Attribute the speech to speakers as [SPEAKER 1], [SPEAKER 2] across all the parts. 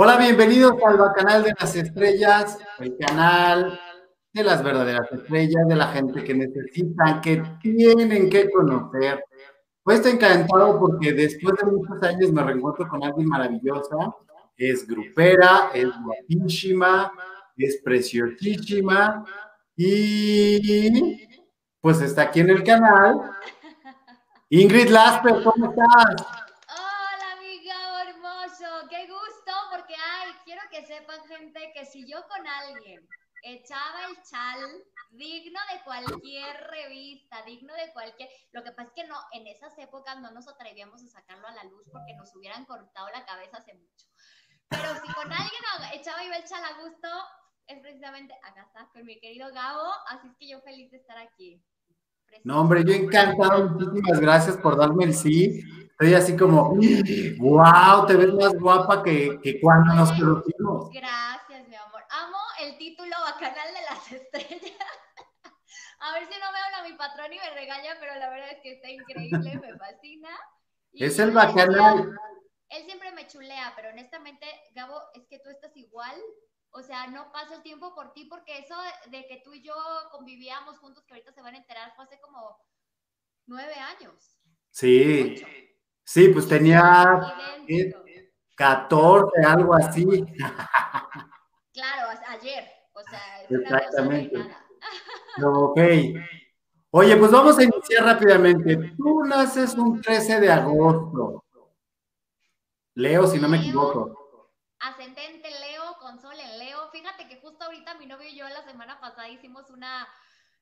[SPEAKER 1] Hola, bienvenidos al canal de las estrellas, el canal de las verdaderas estrellas, de la gente que necesitan, que tienen que conocer. Pues estoy encantado porque después de muchos años me reencuentro con alguien maravillosa. Es grupera, es guapísima, es preciosísima y pues está aquí en el canal. Ingrid Lasper, ¿cómo estás?
[SPEAKER 2] Gente, que si yo con alguien echaba el chal digno de cualquier revista, digno de cualquier. Lo que pasa es que no, en esas épocas no nos atrevíamos a sacarlo a la luz porque nos hubieran cortado la cabeza hace mucho. Pero si con alguien echaba y el chal a gusto, es precisamente acá está, con mi querido Gabo, así es que yo feliz de estar aquí.
[SPEAKER 1] No, hombre, yo encantado, muchísimas gracias por darme el sí. Estoy así como, wow, te ves más guapa que, que cuando nos conocimos.
[SPEAKER 2] Gracias, mi amor. Amo el título Bacanal de las Estrellas. A ver si no me habla mi patrón y me regaña, pero la verdad es que está increíble, me fascina.
[SPEAKER 1] es el Bacanal.
[SPEAKER 2] Él siempre me chulea, pero honestamente, Gabo, es que tú estás igual o sea, no pasa el tiempo por ti porque eso de que tú y yo convivíamos juntos, que ahorita se van a enterar, fue hace como nueve años.
[SPEAKER 1] Sí, sí, pues tenía 14, algo así.
[SPEAKER 2] Claro, ayer, o sea,
[SPEAKER 1] Exactamente. ok. Oye, pues vamos a iniciar rápidamente. Tú naces un 13 de agosto. Leo, si no me equivoco.
[SPEAKER 2] Ascendente Leo con sol en Leo. Fíjate que justo ahorita mi novio y yo la semana pasada hicimos una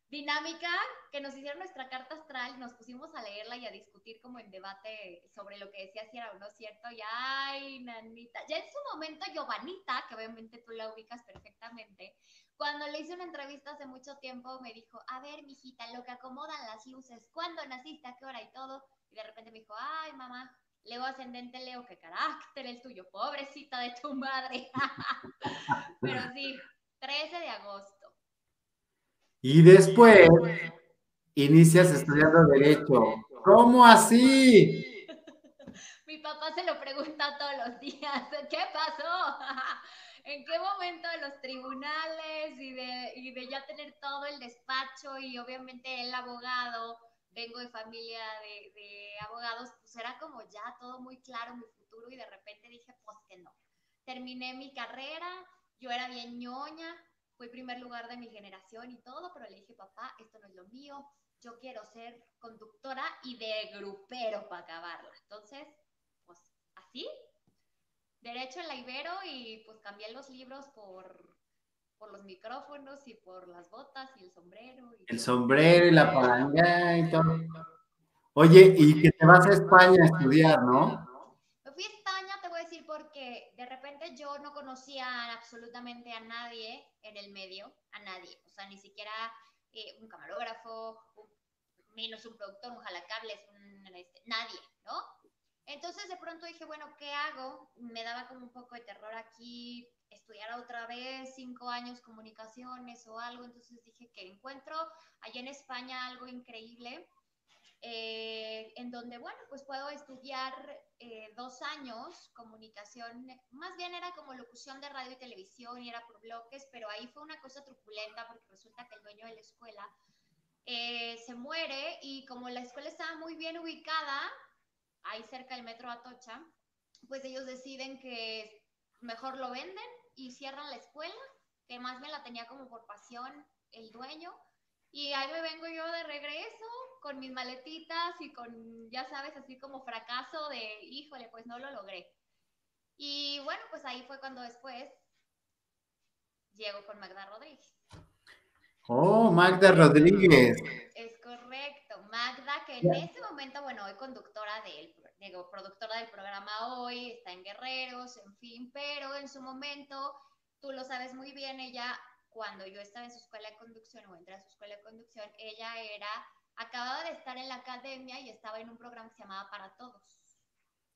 [SPEAKER 2] dinámica que nos hicieron nuestra carta astral, nos pusimos a leerla y a discutir como en debate sobre lo que decía si era o no cierto. Y ay, nanita, ya en su momento Giovanita, que obviamente tú la ubicas perfectamente, cuando le hice una entrevista hace mucho tiempo me dijo, a ver, mijita, lo que acomodan las luces, ¿cuándo naciste? ¿A qué hora y todo? Y de repente me dijo, ay, mamá, Leo ascendente, Leo, qué carácter el tuyo, pobrecita de tu madre. Pero sí, 13 de agosto.
[SPEAKER 1] Y después inicias estudiando Derecho. ¿Cómo así?
[SPEAKER 2] Mi papá se lo pregunta todos los días. ¿Qué pasó? ¿En qué momento de los tribunales y de, y de ya tener todo el despacho y obviamente el abogado? Vengo de familia de, abogados, pues era como ya todo muy claro mi futuro y de repente dije, pues que no. Terminé mi carrera, yo era bien ñoña, fui primer lugar de mi generación y todo, pero le dije, papá, esto no es lo mío, yo quiero ser conductora y de grupero para acabarla. Entonces, pues así, derecho en la Ibero y pues cambié los libros por por los micrófonos y por las botas y el sombrero.
[SPEAKER 1] el sombrero y la palanga y todo. Oye, y que te vas a España a estudiar, ¿no?
[SPEAKER 2] Me fui a España, te voy a decir, porque de repente yo no conocía absolutamente a nadie en el medio, a nadie, o sea, ni siquiera eh, un camarógrafo, menos un productor, un jalacables, un, este, nadie, ¿no? Entonces de pronto dije, bueno, ¿qué hago? Me daba como un poco de terror aquí estudiar otra vez cinco años comunicaciones o algo. Entonces dije que encuentro allá en España algo increíble. Eh, en donde, bueno, pues puedo estudiar eh, dos años comunicación, más bien era como locución de radio y televisión y era por bloques, pero ahí fue una cosa truculenta porque resulta que el dueño de la escuela eh, se muere y como la escuela estaba muy bien ubicada, ahí cerca del metro Atocha, pues ellos deciden que mejor lo venden y cierran la escuela, que más me la tenía como por pasión el dueño. Y ahí me vengo yo de regreso con mis maletitas y con, ya sabes, así como fracaso de, híjole, pues no lo logré. Y bueno, pues ahí fue cuando después llego con Magda Rodríguez.
[SPEAKER 1] Oh, Magda Rodríguez.
[SPEAKER 2] Es. En ese momento, bueno, hoy conductora del, digo, productora del programa hoy, está en Guerreros, en fin, pero en su momento, tú lo sabes muy bien, ella, cuando yo estaba en su escuela de conducción o entré a su escuela de conducción, ella era, acababa de estar en la academia y estaba en un programa que se llamaba Para Todos.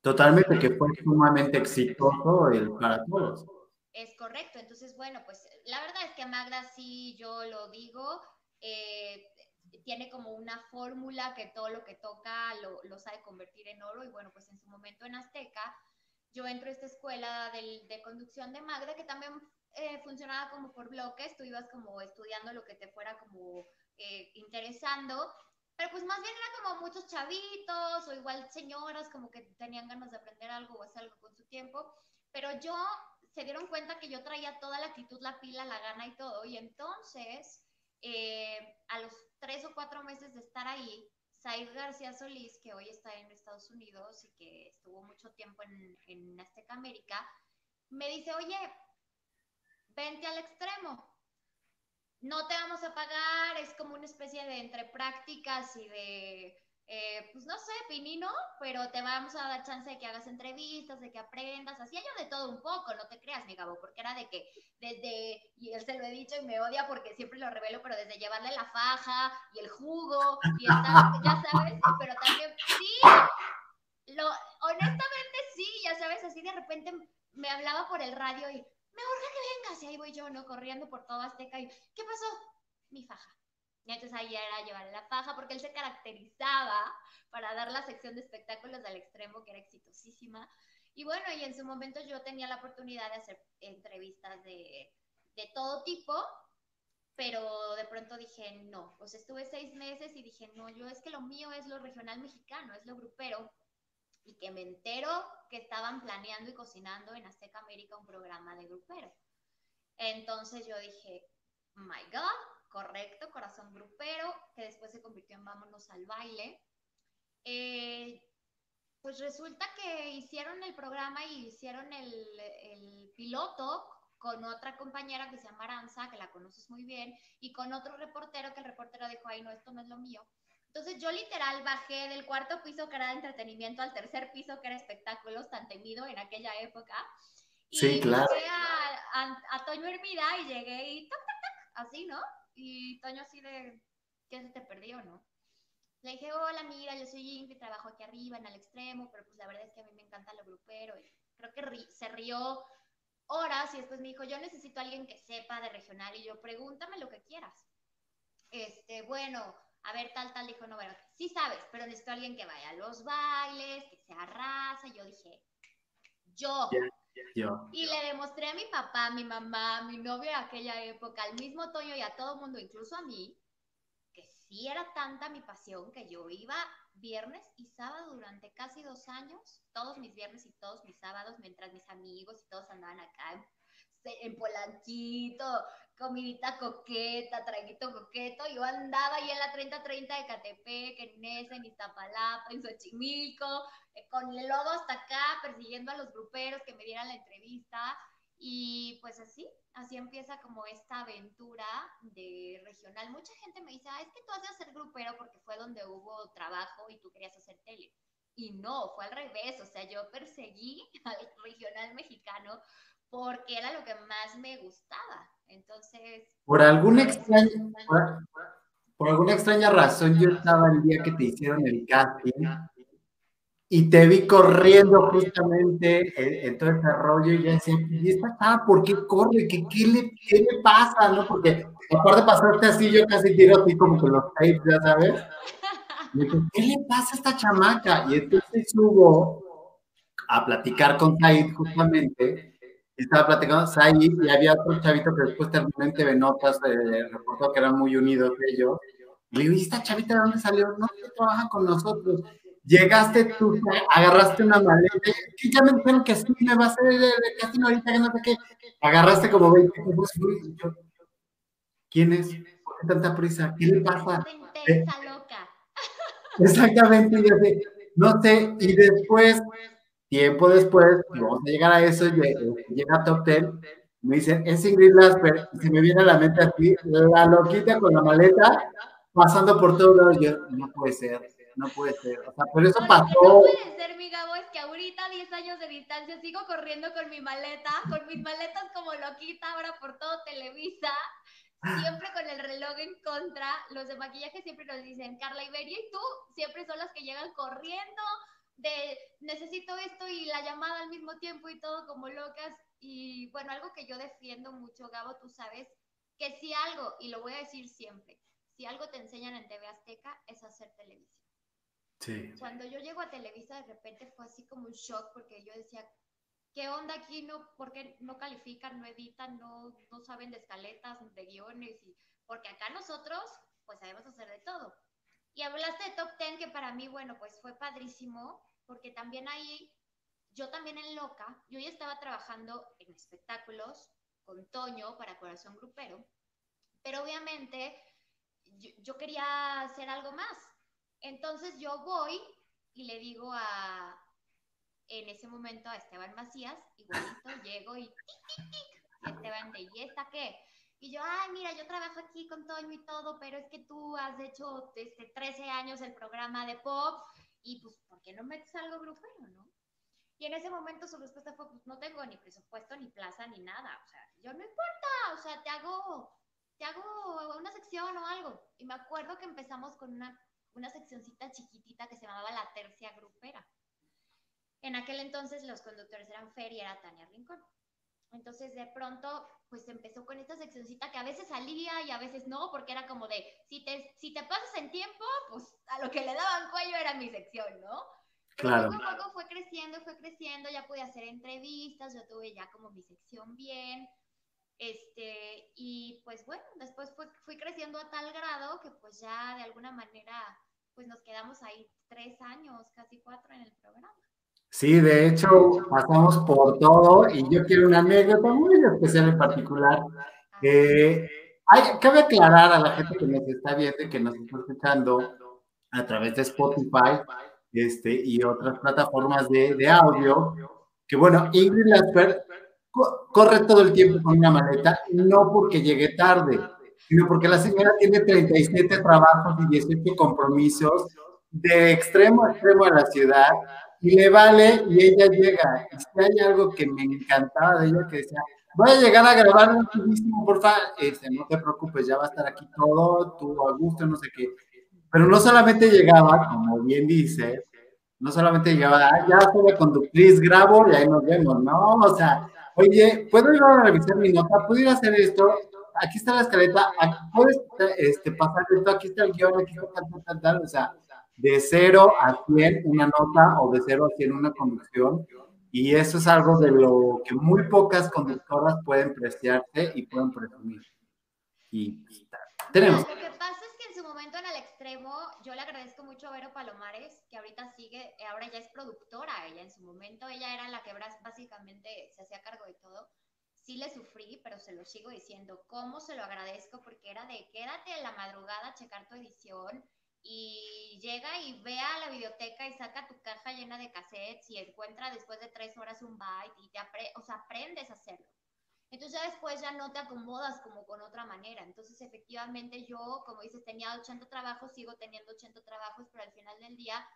[SPEAKER 1] Totalmente, que fue sumamente exitoso el Para Todos.
[SPEAKER 2] Es correcto, entonces bueno, pues la verdad es que Magda sí, yo lo digo, eh, tiene como una fórmula que todo lo que toca lo, lo, sabe convertir en oro. Y bueno, pues en su momento en Azteca yo entro a esta escuela de, conducción de Magda, que también eh, funcionaba como por bloques, tú ibas como estudiando lo que te fuera como eh, interesando, pero pues más bien era como muchos chavitos o igual señoras como que tenían ganas de aprender algo o hacer algo con su tiempo, pero yo se dieron cuenta que yo traía toda la actitud, la pila, la gana y todo, y entonces eh, a los tres o cuatro meses de estar ahí, Said García Solís, que hoy está en Estados Unidos y que estuvo mucho tiempo en, en Azteca América, me dice, oye, vente al extremo. No te vamos a pagar, es como una especie de entre prácticas y de eh, pues no sé, pinino, pero te vamos a dar chance de que hagas entrevistas, de que aprendas, hacía yo de todo un poco, no te creas, mi Gabo, porque era de que desde, y él se lo he dicho y me odia porque siempre lo revelo, pero desde llevarle la faja y el jugo y estar, ya sabes, pero también, sí, lo, honestamente sí, ya sabes, así de repente me hablaba por el radio y me urge que vengas, y ahí voy yo, ¿no? Corriendo por toda Azteca y, ¿qué pasó? Mi faja y entonces ahí era llevarle la faja, porque él se caracterizaba para dar la sección de espectáculos al extremo, que era exitosísima. Y bueno, y en su momento yo tenía la oportunidad de hacer entrevistas de, de todo tipo, pero de pronto dije no. O sea, estuve seis meses y dije no, yo es que lo mío es lo regional mexicano, es lo grupero. Y que me entero que estaban planeando y cocinando en Azteca América un programa de grupero. Entonces yo dije, my God, correcto, Corazón Grupero, que después se convirtió en Vámonos al Baile. Eh, pues resulta que hicieron el programa y hicieron el, piloto con otra compañera que se llama Aranza, que la conoces muy bien, y con otro reportero que el reportero dijo, ay, no, esto no es lo mío. Entonces yo literal bajé del cuarto piso que era de entretenimiento al tercer piso que era espectáculos, tan temido en aquella época. Y
[SPEAKER 1] sí, claro.
[SPEAKER 2] a, a, Toño Hermida y llegué y tac, tac, tac, así, ¿no? Y Toño así de, ¿qué se te perdió, no? Le dije, hola, mira, yo soy Ingrid, trabajo aquí arriba, en el extremo, pero pues la verdad es que a mí me encanta lo grupero. Y creo que se rió horas y después me dijo, yo necesito a alguien que sepa de regional. Y yo, pregúntame lo que quieras. Este, bueno, a ver, tal, tal. Dijo, no, bueno, sí sabes, pero necesito a alguien que vaya a los bailes, que sea raza. Y yo dije, yo. Y le demostré a mi papá, a mi mamá, a mi novio de aquella época, al mismo Toño y a todo el mundo, incluso a mí, que sí era tanta mi pasión que yo iba viernes y sábado durante casi dos años, todos mis viernes y todos mis sábados, mientras mis amigos y todos andaban acá en, Polanquito, comidita coqueta, traguito coqueto, yo andaba ahí en la 3030 de Catepec, en Nesa, en Iztapalapa, en Xochimilco, eh, con el lodo hasta acá, persiguiendo a los gruperos que me dieran la entrevista. Y pues así, así empieza como esta aventura de regional. Mucha gente me dice, ah, es que tú has de hacer grupero porque fue donde hubo trabajo y tú querías hacer tele. Y no, fue al revés, o sea, yo perseguí al regional mexicano porque era lo que más me gustaba. Entonces...
[SPEAKER 1] Por alguna extraña, por, alguna extraña razón, yo estaba el día que te hicieron el casting y te vi corriendo justamente en, todo ese rollo y ya decía, ¿y esta chava por qué corre? ¿Qué, qué, le, ¿Qué le pasa? ¿no? Porque aparte pasarte así, yo casi tiro así como con los tapes, ya sabes. Y dije, ¿qué le pasa a esta chamaca? Y entonces subo a platicar con Said justamente estaba platicando Said y había otro chavito que después terminó en Notas, eh, reportó que eran muy unidos ellos. Le digo, ¿y esta chavita de dónde salió? No, que trabaja con nosotros. Llegaste tú, agarraste una maleta, y ya me dijeron que sí, me va a hacer el, casting ahorita, que no sé qué. Agarraste como 20 ¿Quién es? ¿Por qué tanta prisa? ¿Qué le pasa?
[SPEAKER 2] Intensa, loca.
[SPEAKER 1] Exactamente, yo sé, no sé, y después Tiempo después, vamos a llegar a eso, llega a Top Ten, me dicen, es Ingrid Lasper, y se me viene a la mente así, la loquita con la maleta, pasando por todos lados, yo, no puede ser, no puede ser, o sea, por eso pasó.
[SPEAKER 2] no puede ser, mi Gabo, es que ahorita, 10 años de distancia, sigo corriendo con mi maleta, con mis maletas como loquita, ahora por todo Televisa, siempre con el reloj en contra, los de maquillaje siempre nos dicen, Carla Iberia y tú, siempre son las que llegan corriendo, de necesito esto y la llamada al mismo tiempo y todo como locas. Y bueno, algo que yo defiendo mucho, Gabo, tú sabes, que si algo, y lo voy a decir siempre, si algo te enseñan en TV Azteca es hacer televisión. Cuando yo llego a Televisa, de repente fue así como un shock porque yo decía, ¿qué onda aquí? No, ¿Por qué no califican, no editan, no, no saben de escaletas, de guiones? Y, porque acá nosotros, pues sabemos hacer de todo. Y hablaste de Top Ten, que para mí, bueno, pues fue padrísimo, porque también ahí, yo también en Loca, yo ya estaba trabajando en espectáculos con Toño para Corazón Grupero, pero obviamente yo, yo quería hacer algo más. Entonces yo voy y le digo a, en ese momento a Esteban Macías, igualito, llego y, y Esteban de, ¿y esta qué? Y yo, ay, mira, yo trabajo aquí con Toño y todo, pero es que tú has hecho este, 13 años el programa de pop y pues, ¿por qué no metes algo grupero, no? Y en ese momento su respuesta fue, pues no tengo ni presupuesto, ni plaza, ni nada. O sea, yo no importa, o sea, te hago, te hago una sección o algo. Y me acuerdo que empezamos con una, una seccioncita chiquitita que se llamaba La Tercia Grupera. En aquel entonces los conductores eran Fer y era Tania Rincón. Entonces de pronto pues empezó con esta seccioncita que a veces salía y a veces no, porque era como de, si te, si te pasas en tiempo, pues a lo que le daban cuello era mi sección, ¿no? Claro. poco a poco fue creciendo, fue creciendo, ya pude hacer entrevistas, yo tuve ya como mi sección bien, este, y pues bueno, después fui creciendo a tal grado que pues ya de alguna manera pues nos quedamos ahí tres años, casi cuatro en el programa.
[SPEAKER 1] Sí, de hecho, pasamos por todo y yo quiero una anécdota muy especial en particular. Eh, hay, cabe aclarar a la gente que nos está viendo y que nos está escuchando a través de Spotify este, y otras plataformas de, de audio, que bueno, Ingrid Lasper corre todo el tiempo con una maleta, no porque llegue tarde, sino porque la señora tiene 37 trabajos y 18 compromisos de extremo a extremo de la ciudad y le vale y ella llega. Y si hay algo que me encantaba de ella que decía, voy a llegar a grabar por porfa, este, no te preocupes, ya va a estar aquí todo, tú a gusto, no sé qué. Pero no solamente llegaba, como bien dice, no solamente llegaba, ah, ya soy la conductriz, grabo y ahí nos vemos, ¿no? O sea, oye, ¿puedo ir a revisar mi nota? ¿Puedo ir a hacer esto? Aquí está la escaleta, puedes este, pasar esto, aquí está el guion, aquí está tal, tal, tal, o sea, de 0 a 100 una nota o de 0 a 100 una conducción. Y eso es algo de lo que muy pocas conductoras pueden preciarse y pueden presumir. Y tenemos.
[SPEAKER 2] Lo que pasa es que en su momento en el extremo, yo le agradezco mucho a Vero Palomares, que ahorita sigue, ahora ya es productora. Ella en su momento, ella era la que básicamente se hacía cargo de todo. Sí le sufrí, pero se lo sigo diciendo. ¿Cómo se lo agradezco? Porque era de quédate en la madrugada a checar tu edición y llega y ve a la biblioteca y saca tu caja llena de cassettes y encuentra después de tres horas un byte y te o sea, aprendes a hacerlo. Entonces ya después ya no te acomodas como con otra manera. Entonces efectivamente yo, como dices, tenía 80 trabajos, sigo teniendo 80 trabajos, pero al final del día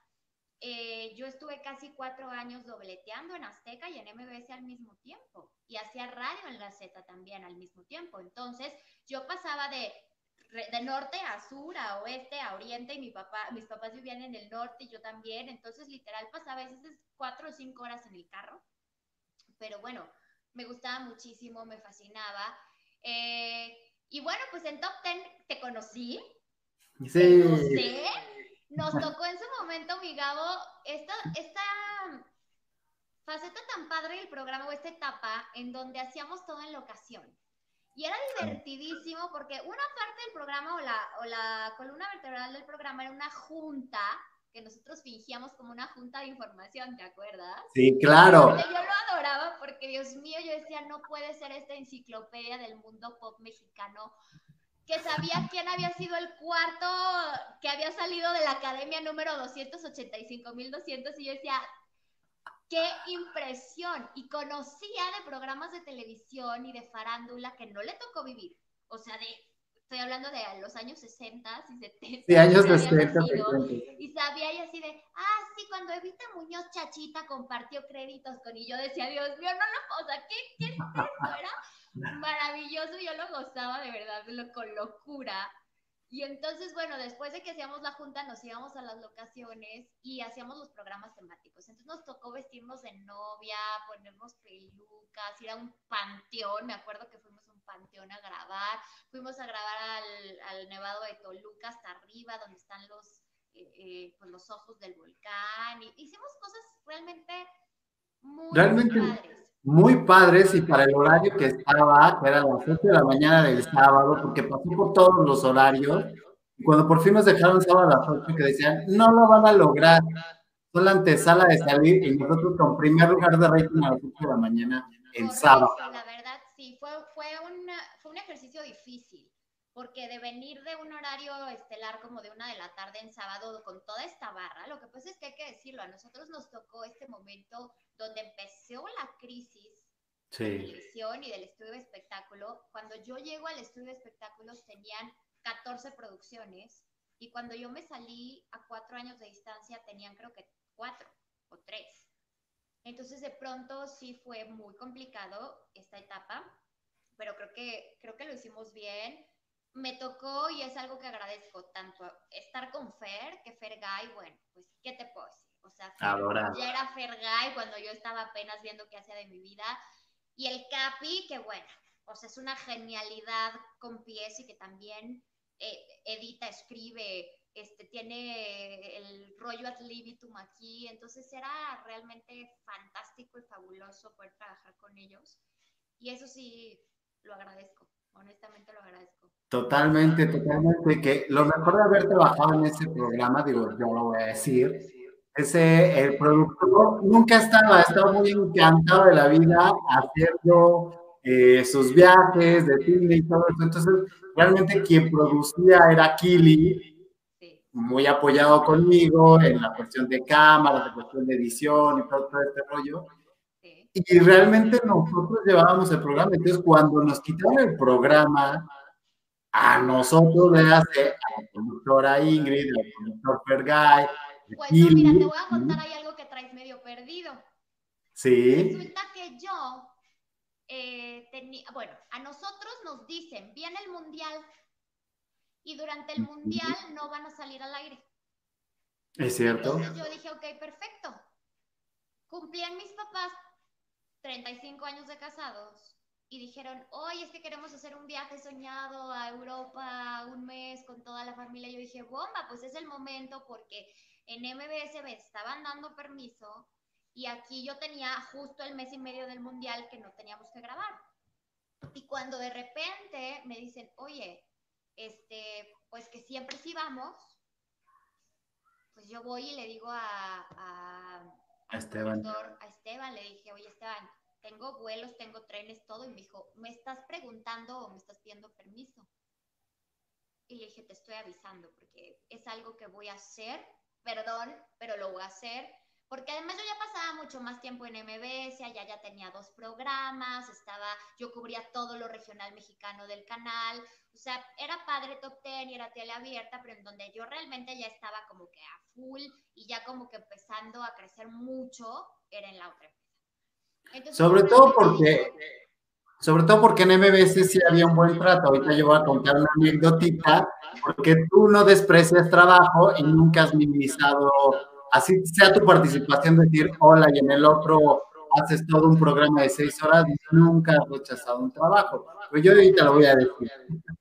[SPEAKER 2] eh, yo estuve casi cuatro años dobleteando en Azteca y en MBS al mismo tiempo. Y hacía radio en la Z también al mismo tiempo. Entonces yo pasaba de de norte a sur, a oeste, a oriente, y mi papá, mis papás vivían en el norte y yo también, entonces literal pasaba a veces cuatro o cinco horas en el carro, pero bueno, me gustaba muchísimo, me fascinaba. Eh, y bueno, pues en Top Ten te conocí, sí. nos tocó en su momento, mi Gabo, esta, esta faceta tan padre del programa o esta etapa en donde hacíamos todo en locación. Y era divertidísimo porque una parte del programa o la, o la columna vertebral del programa era una junta que nosotros fingíamos como una junta de información, ¿te acuerdas?
[SPEAKER 1] Sí, claro.
[SPEAKER 2] Yo lo adoraba porque, Dios mío, yo decía, no puede ser esta enciclopedia del mundo pop mexicano que sabía quién había sido el cuarto que había salido de la academia número 285.200 y yo decía, qué impresión. Y conocía de programas de televisión y de farándula que no le tocó vivir. O sea, de, estoy hablando de los años 60 y 70.
[SPEAKER 1] Sí, años 60.
[SPEAKER 2] Y sabía y así de, ah, sí, cuando Evita Muñoz Chachita compartió créditos con, y yo decía, Dios mío, no lo, o sea, ¿qué, qué es esto? Era maravilloso, yo lo gozaba de verdad, lo, con locura. Y entonces, bueno, después de que hacíamos la junta, nos íbamos a las locaciones y hacíamos los programas temáticos. Entonces nos tocó vestirnos de novia, ponernos pelucas, ir a un panteón. Me acuerdo que fuimos a panteón a grabar. Fuimos a grabar al, al Nevado de Toluca hasta arriba, donde están los, eh, eh, pues los ojos del volcán. Y hicimos cosas realmente muy
[SPEAKER 1] realmente, padres muy padres y para el horario que estaba, que era las 8 de la mañana del sábado, porque pasó por todos los horarios, y cuando por fin nos dejaron sábado a las 8, que decían, no lo van a lograr, son la antesala de salir, y nosotros con primer lugar de rating a las 8 de la mañana el sábado.
[SPEAKER 2] La verdad, sí, fue, fue, fue un ejercicio difícil porque de venir de un horario estelar como de una de la tarde en sábado con toda esta barra, lo que pasa es que hay que decirlo, a nosotros nos tocó este momento donde empezó la crisis de la televisión y del estudio de espectáculo. Cuando yo llego al estudio de espectáculos tenían 14 producciones y cuando yo me salí a cuatro años de distancia tenían creo que cuatro o tres. Entonces de pronto sí fue muy complicado esta etapa, pero creo que, creo que lo hicimos bien me tocó y es algo que agradezco tanto estar con Fer, que Fer Guy, bueno, pues, ¿qué te puedo decir? O sea, ya era Fer Guy cuando yo estaba apenas viendo qué hacía de mi vida. Y el Capi, que bueno, o sea, es una genialidad con pies y que también eh, edita, escribe, este, tiene el rollo ad libitum aquí. Entonces era realmente fantástico y fabuloso poder trabajar con ellos. Y eso sí, lo agradezco honestamente lo agradezco.
[SPEAKER 1] Totalmente, totalmente. Que lo mejor de haber trabajado en ese programa, digo, yo lo voy a decir, ese, el productor nunca estaba, estaba muy encantado de la vida haciendo eh, sus viajes de cine y todo eso. Entonces, realmente quien producía era Kili, muy apoyado conmigo en la cuestión de cámaras, la cuestión de edición y todo, todo este rollo. Y realmente nosotros llevábamos el programa. Entonces, cuando nos quitaron el programa, a nosotros le hace a la productora Ingrid, al productor Fergay.
[SPEAKER 2] Pues no, mira, te voy a contar ahí algo que traes medio perdido.
[SPEAKER 1] Sí.
[SPEAKER 2] Resulta que yo eh, tenía, bueno, a nosotros nos dicen, viene el mundial y durante el mundial no van a salir al aire.
[SPEAKER 1] Es cierto.
[SPEAKER 2] Entonces yo dije, ok, perfecto. Cumplían mis papás 35 años de casados y dijeron, hoy es que queremos hacer un viaje soñado a Europa un mes con toda la familia. Yo dije, bomba, pues es el momento porque en MBS me estaban dando permiso y aquí yo tenía justo el mes y medio del mundial que no teníamos que grabar. Y cuando de repente me dicen, oye, este, pues que siempre sí vamos, pues yo voy y le digo a, a
[SPEAKER 1] a Esteban.
[SPEAKER 2] a Esteban le dije, oye Esteban, tengo vuelos, tengo trenes, todo. Y me dijo, ¿me estás preguntando o me estás pidiendo permiso? Y le dije, te estoy avisando porque es algo que voy a hacer, perdón, pero lo voy a hacer porque además yo ya pasaba mucho más tiempo en MBS, allá ya tenía dos programas, estaba, yo cubría todo lo regional mexicano del canal, o sea, era padre Top Ten y era tele abierta, pero en donde yo realmente ya estaba como que a full y ya como que empezando a crecer mucho, era en la otra
[SPEAKER 1] empresa. sobre todo porque... Sobre todo porque en MBS sí había un buen trato. Ahorita yo voy a contar una anécdotita, porque tú no desprecias trabajo y nunca has minimizado así sea tu participación, decir hola y en el otro haces todo un programa de seis horas, nunca has rechazado un trabajo. Pues yo ahorita lo voy a decir.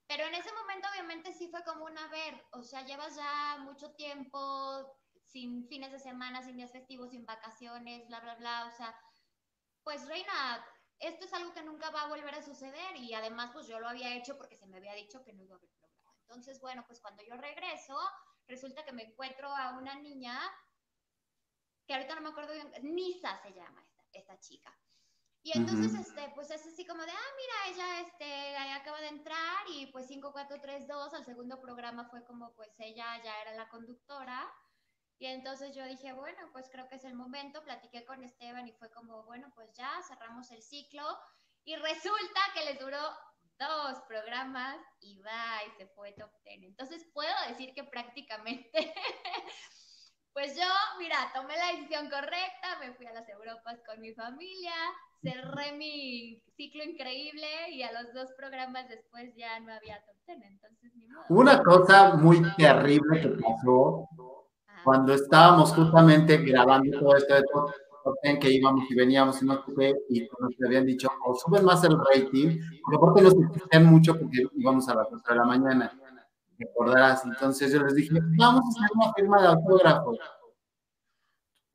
[SPEAKER 2] Pero en ese momento obviamente sí fue como una ver, o sea, llevas ya mucho tiempo sin fines de semana, sin días festivos, sin vacaciones, bla, bla, bla, o sea, pues Reina, esto es algo que nunca va a volver a suceder y además pues yo lo había hecho porque se me había dicho que no iba a haber programa. Entonces, bueno, pues cuando yo regreso, resulta que me encuentro a una niña que ahorita no me acuerdo bien, Nisa se llama esta, chica. Y entonces, este, pues es así como de, ah, mira, ella este, acaba de entrar y pues 5432, al segundo programa fue como, pues ella ya era la conductora. Y entonces yo dije, bueno, pues creo que es el momento, platiqué con Esteban y fue como, bueno, pues ya cerramos el ciclo. Y resulta que les duró dos programas y va y se fue top ten. Entonces puedo decir que prácticamente Pues yo, mira, tomé la decisión correcta, me fui a las Europas con mi familia, cerré mi ciclo increíble y a los dos programas después ya no había top ten, entonces ni modo.
[SPEAKER 1] Una cosa muy terrible que pasó cuando estábamos justamente grabando todo esto de top ten, que íbamos y veníamos y nos y nos habían dicho, o suben más el rating, porque aparte nos insistían mucho porque íbamos a las 8 de la mañana recordarás. Entonces yo les dije, vamos a hacer una firma de autógrafo.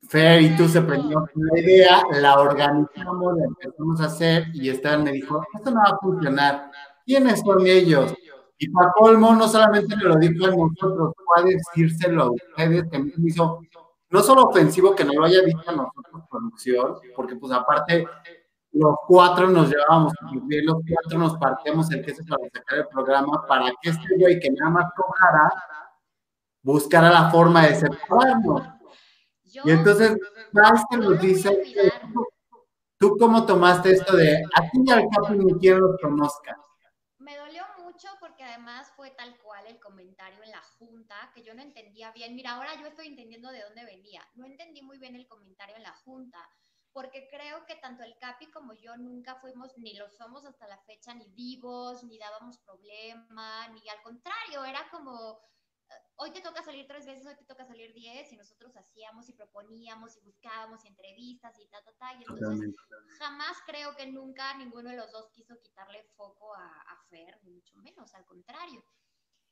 [SPEAKER 1] Fer y tú se prendió la idea, la organizamos, la empezamos a hacer y Esteban me dijo, esto no va a funcionar. ¿Quiénes son ellos? Y para colmo, no solamente me lo dijo a nosotros, fue a decírselo a ustedes, que me hizo no solo ofensivo que no lo haya dicho a nosotros, producción, porque pues aparte los cuatro nos llevábamos los cuatro nos partíamos el queso para sacar el programa, para que este güey que nada más cojara, buscara la forma de separarnos. y entonces, que nos dice, ¿tú cómo tomaste esto de aquí y al capo ni quien los conozca?
[SPEAKER 2] Me dolió mucho porque además fue tal cual el comentario en la junta que yo no entendía bien. Mira, ahora yo estoy entendiendo de dónde venía. No entendí muy bien el comentario en la junta porque creo que tanto el Capi como yo nunca fuimos, ni lo somos hasta la fecha, ni vivos, ni dábamos problema, ni al contrario, era como, hoy te toca salir tres veces, hoy te toca salir diez, y nosotros hacíamos y proponíamos y buscábamos entrevistas y ta, ta, ta, y entonces jamás creo que nunca ninguno de los dos quiso quitarle foco a, a Fer, ni mucho menos, al contrario.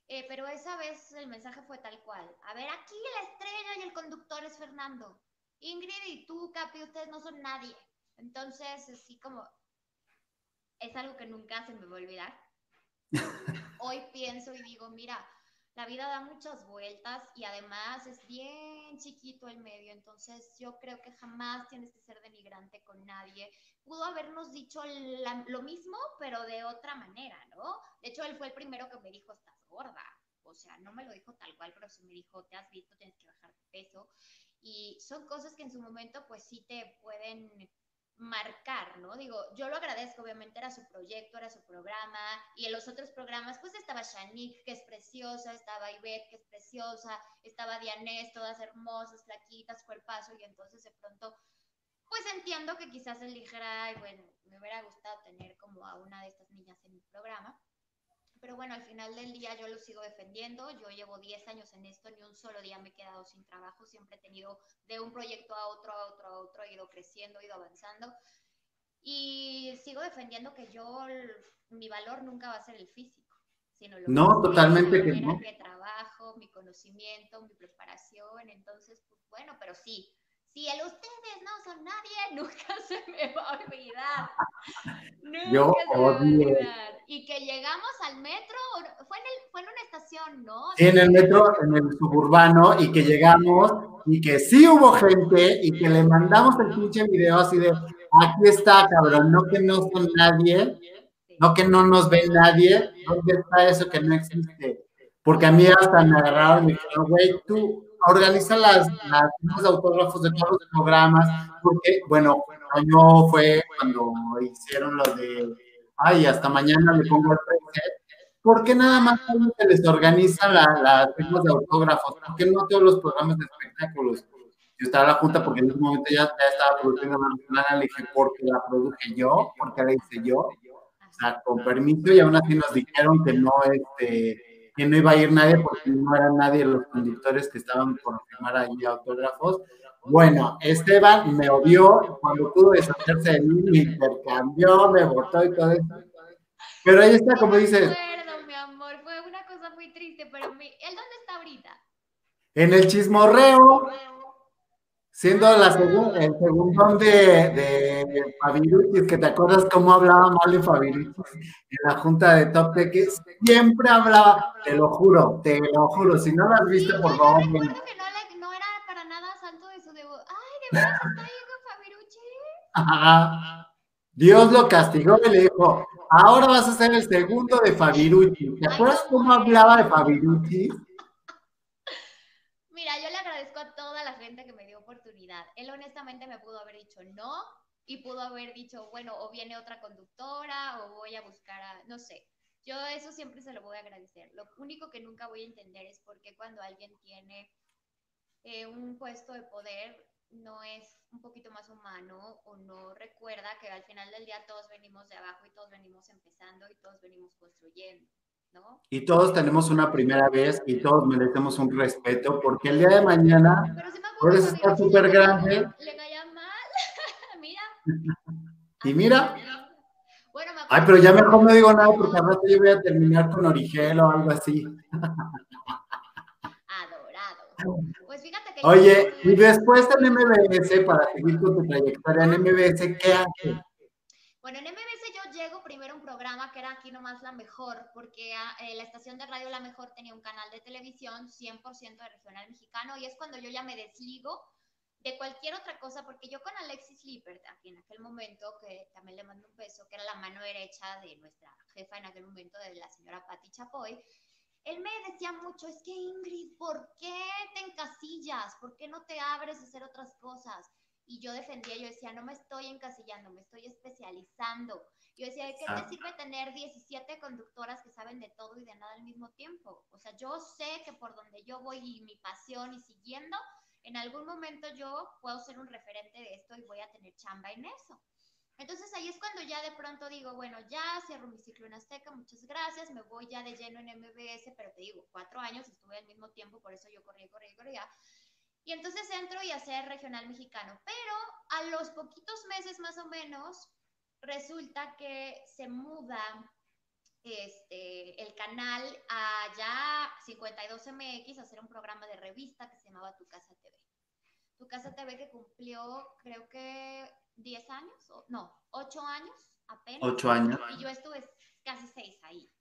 [SPEAKER 2] Eh, pero esa vez el mensaje fue tal cual. A ver, aquí la estrella y el conductor es Fernando. Ingrid y tú, Capi, ustedes no son nadie. Entonces, así como, es algo que nunca se me va a olvidar. Hoy pienso y digo, mira, la vida da muchas vueltas y además es bien chiquito el medio, entonces yo creo que jamás tienes que ser denigrante con nadie. Pudo habernos dicho lo mismo, pero de otra manera, ¿no? De hecho, él fue el primero que me dijo, estás gorda. O sea, no me lo dijo tal cual, pero sí me dijo, te has visto, tienes que bajar de peso. Son cosas que en su momento, pues sí te pueden marcar, ¿no? Digo, yo lo agradezco, obviamente era su proyecto, era su programa, y en los otros programas, pues estaba Shanique, que es preciosa, estaba Ivette, que es preciosa, estaba Dianés, todas hermosas, flaquitas, cuerpazo, y entonces de pronto, pues entiendo que quizás él dijera, y bueno, me hubiera gustado tener como a una de estas niñas en mi programa, pero bueno, al final del día yo lo sigo defendiendo. Yo llevo 10 años en esto, ni un solo día me he quedado sin trabajo. Siempre he tenido de un proyecto a otro, a otro, a otro, he ido creciendo, he ido avanzando. Y sigo defendiendo que yo, mi valor nunca va a ser el físico, sino lo
[SPEAKER 1] no, totalmente que no.
[SPEAKER 2] que trabajo, mi conocimiento, mi preparación. Entonces, pues bueno, pero sí, si el ustedes no son nadie, nunca se me va a olvidar. Nunca
[SPEAKER 1] Yo
[SPEAKER 2] se me va a olvidar. Y que llegamos al metro, fue en, el, fue en una estación, ¿no?
[SPEAKER 1] Sí, en el metro, en el suburbano, y que llegamos, y que sí hubo gente, y que le mandamos el pinche video así de, aquí está, cabrón, no que no son nadie, no que no nos ve nadie, ¿dónde está eso que no existe? Porque a mí hasta me agarraron y me dijeron, güey, tú, organiza las, las autógrafos de todos los programas, porque, bueno, año fue cuando hicieron lo de, ay, hasta mañana le pongo el preset, porque nada más se les organiza las firmas de autógrafos? porque no todos los programas de espectáculos? Yo estaba en la junta porque en ese momento ya, estaba produciendo la le dije, porque la produje yo, porque la hice yo, o sea, con permiso, y aún así nos dijeron que no, este, que no iba a ir nadie porque no era nadie los conductores que estaban por firmar ahí autógrafos. Bueno, Esteban me odió cuando pudo deshacerse de mí, me intercambió, me votó y todo eso. Pero ahí está, como dices.
[SPEAKER 2] Acuerdo, mi amor, fue una cosa muy triste, pero mi... ¿él dónde está ahorita?
[SPEAKER 1] En el chismorreo siendo la segunda, el segundón de, de Fabiruchis, que te acuerdas cómo hablaba mal de Fabiruchis en la junta de Top que siempre hablaba, te lo juro, te lo juro, si no lo has visto, por favor.
[SPEAKER 2] Yo recuerdo que no, no, era para nada santo de su debut. Ay, ¿de verdad está ahí con Fabiruchis?
[SPEAKER 1] Dios lo castigó y le dijo, ahora vas a ser el segundo de Fabiruchis. ¿Te acuerdas cómo hablaba de Fabiruchis?
[SPEAKER 2] Mira, yo le agradezco a toda la gente que me oportunidad. Él honestamente me pudo haber dicho no y pudo haber dicho, bueno, o viene otra conductora o voy a buscar a, no sé. Yo eso siempre se lo voy a agradecer. Lo único que nunca voy a entender es por qué cuando alguien tiene eh, un puesto de poder no es un poquito más humano o no recuerda que al final del día todos venimos de abajo y todos venimos empezando y todos venimos construyendo. ¿No?
[SPEAKER 1] Y todos tenemos una primera vez y todos merecemos un respeto porque el día de mañana puedes estar súper grande.
[SPEAKER 2] Le caía mal, mira.
[SPEAKER 1] y mira. Bueno, me Ay, pero ya mejor no digo nada porque rato yo voy a terminar con Origel o algo así.
[SPEAKER 2] Adorado. Pues fíjate que
[SPEAKER 1] Oye, y después en MBS, para seguir con tu trayectoria en MBS, ¿qué haces?
[SPEAKER 2] Bueno, en MBS yo llego primero a un que era aquí nomás La Mejor, porque ah, eh, la estación de radio La Mejor tenía un canal de televisión 100% de regional mexicano y es cuando yo ya me desligo de cualquier otra cosa, porque yo con Alexis Lippert, aquí en aquel momento, que también le mando un beso, que era la mano derecha de nuestra jefa en aquel momento, de la señora Patti Chapoy, él me decía mucho, es que Ingrid, ¿por qué te encasillas? ¿Por qué no te abres a hacer otras cosas? Y yo defendía, yo decía, no me estoy encasillando, me estoy especializando. Yo decía, ¿de qué te sirve tener 17 conductoras que saben de todo y de nada al mismo tiempo? O sea, yo sé que por donde yo voy y mi pasión y siguiendo, en algún momento yo puedo ser un referente de esto y voy a tener chamba en eso. Entonces ahí es cuando ya de pronto digo, bueno, ya cierro mi ciclo en Azteca, muchas gracias, me voy ya de lleno en MBS, pero te digo, cuatro años estuve al mismo tiempo, por eso yo corrí, corrí, corría. Y entonces entro y hacer regional mexicano, pero a los poquitos meses más o menos, resulta que se muda este, el canal a ya 52MX a hacer un programa de revista que se llamaba Tu Casa TV. Tu Casa TV que cumplió, creo que 10 años, no, 8 años apenas.
[SPEAKER 1] 8 años.
[SPEAKER 2] Y yo estuve casi 6 ahí.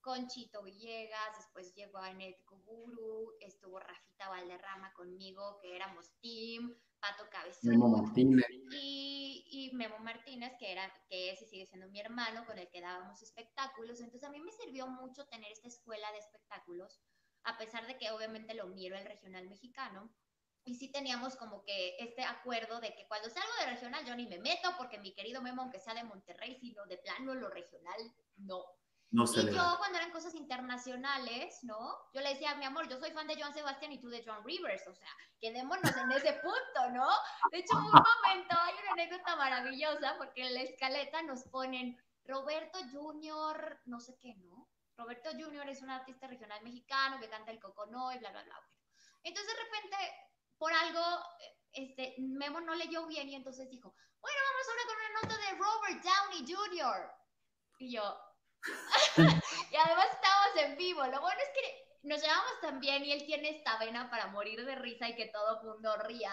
[SPEAKER 2] Con Chito Villegas, después llegó Anet Guru, estuvo Rafita Valderrama conmigo, que éramos team, Pato Cabezón.
[SPEAKER 1] Memo Martínez.
[SPEAKER 2] Y, y, Memo Martínez, que, era, que ese sigue siendo mi hermano, con el que dábamos espectáculos. Entonces a mí me sirvió mucho tener esta escuela de espectáculos, a pesar de que obviamente lo miro el regional mexicano y sí teníamos como que este acuerdo de que cuando salgo de regional yo ni me meto porque mi querido Memo, aunque sea de Monterrey, sino de plano lo regional, no.
[SPEAKER 1] No
[SPEAKER 2] y yo cuando eran cosas internacionales, ¿no? Yo le decía, mi amor, yo soy fan de Joan Sebastián y tú de John Rivers, o sea, quedémonos en ese punto, ¿no? De hecho, un momento hay una anécdota maravillosa porque en la escaleta nos ponen Roberto Junior, no sé qué, ¿no? Roberto Junior es un artista regional mexicano que canta el cocono y bla, bla, bla. Entonces de repente por algo, este, Memo no leyó bien y entonces dijo, bueno, vamos ahora con una nota de Robert Downey Jr. Y yo, y además estábamos en vivo. Lo bueno es que nos llevamos tan bien y él tiene esta vena para morir de risa y que todo mundo ría,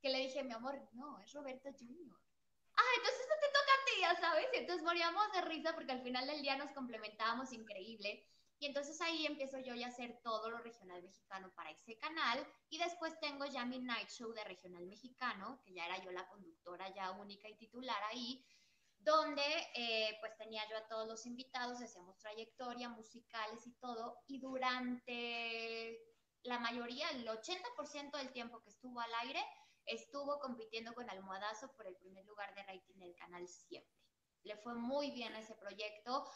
[SPEAKER 2] que le dije, mi amor, no, es Roberto Jr. Ah, entonces esto te toca a ti, ya sabes. Y entonces moríamos de risa porque al final del día nos complementábamos increíble. Y entonces ahí empiezo yo ya a hacer todo lo regional mexicano para ese canal. Y después tengo ya mi night show de regional mexicano, que ya era yo la conductora ya única y titular ahí, donde eh, pues tenía yo a todos los invitados, hacíamos trayectoria, musicales y todo. Y durante la mayoría, el 80% del tiempo que estuvo al aire, estuvo compitiendo con Almohadazo por el primer lugar de rating del canal siempre. Le fue muy bien ese proyecto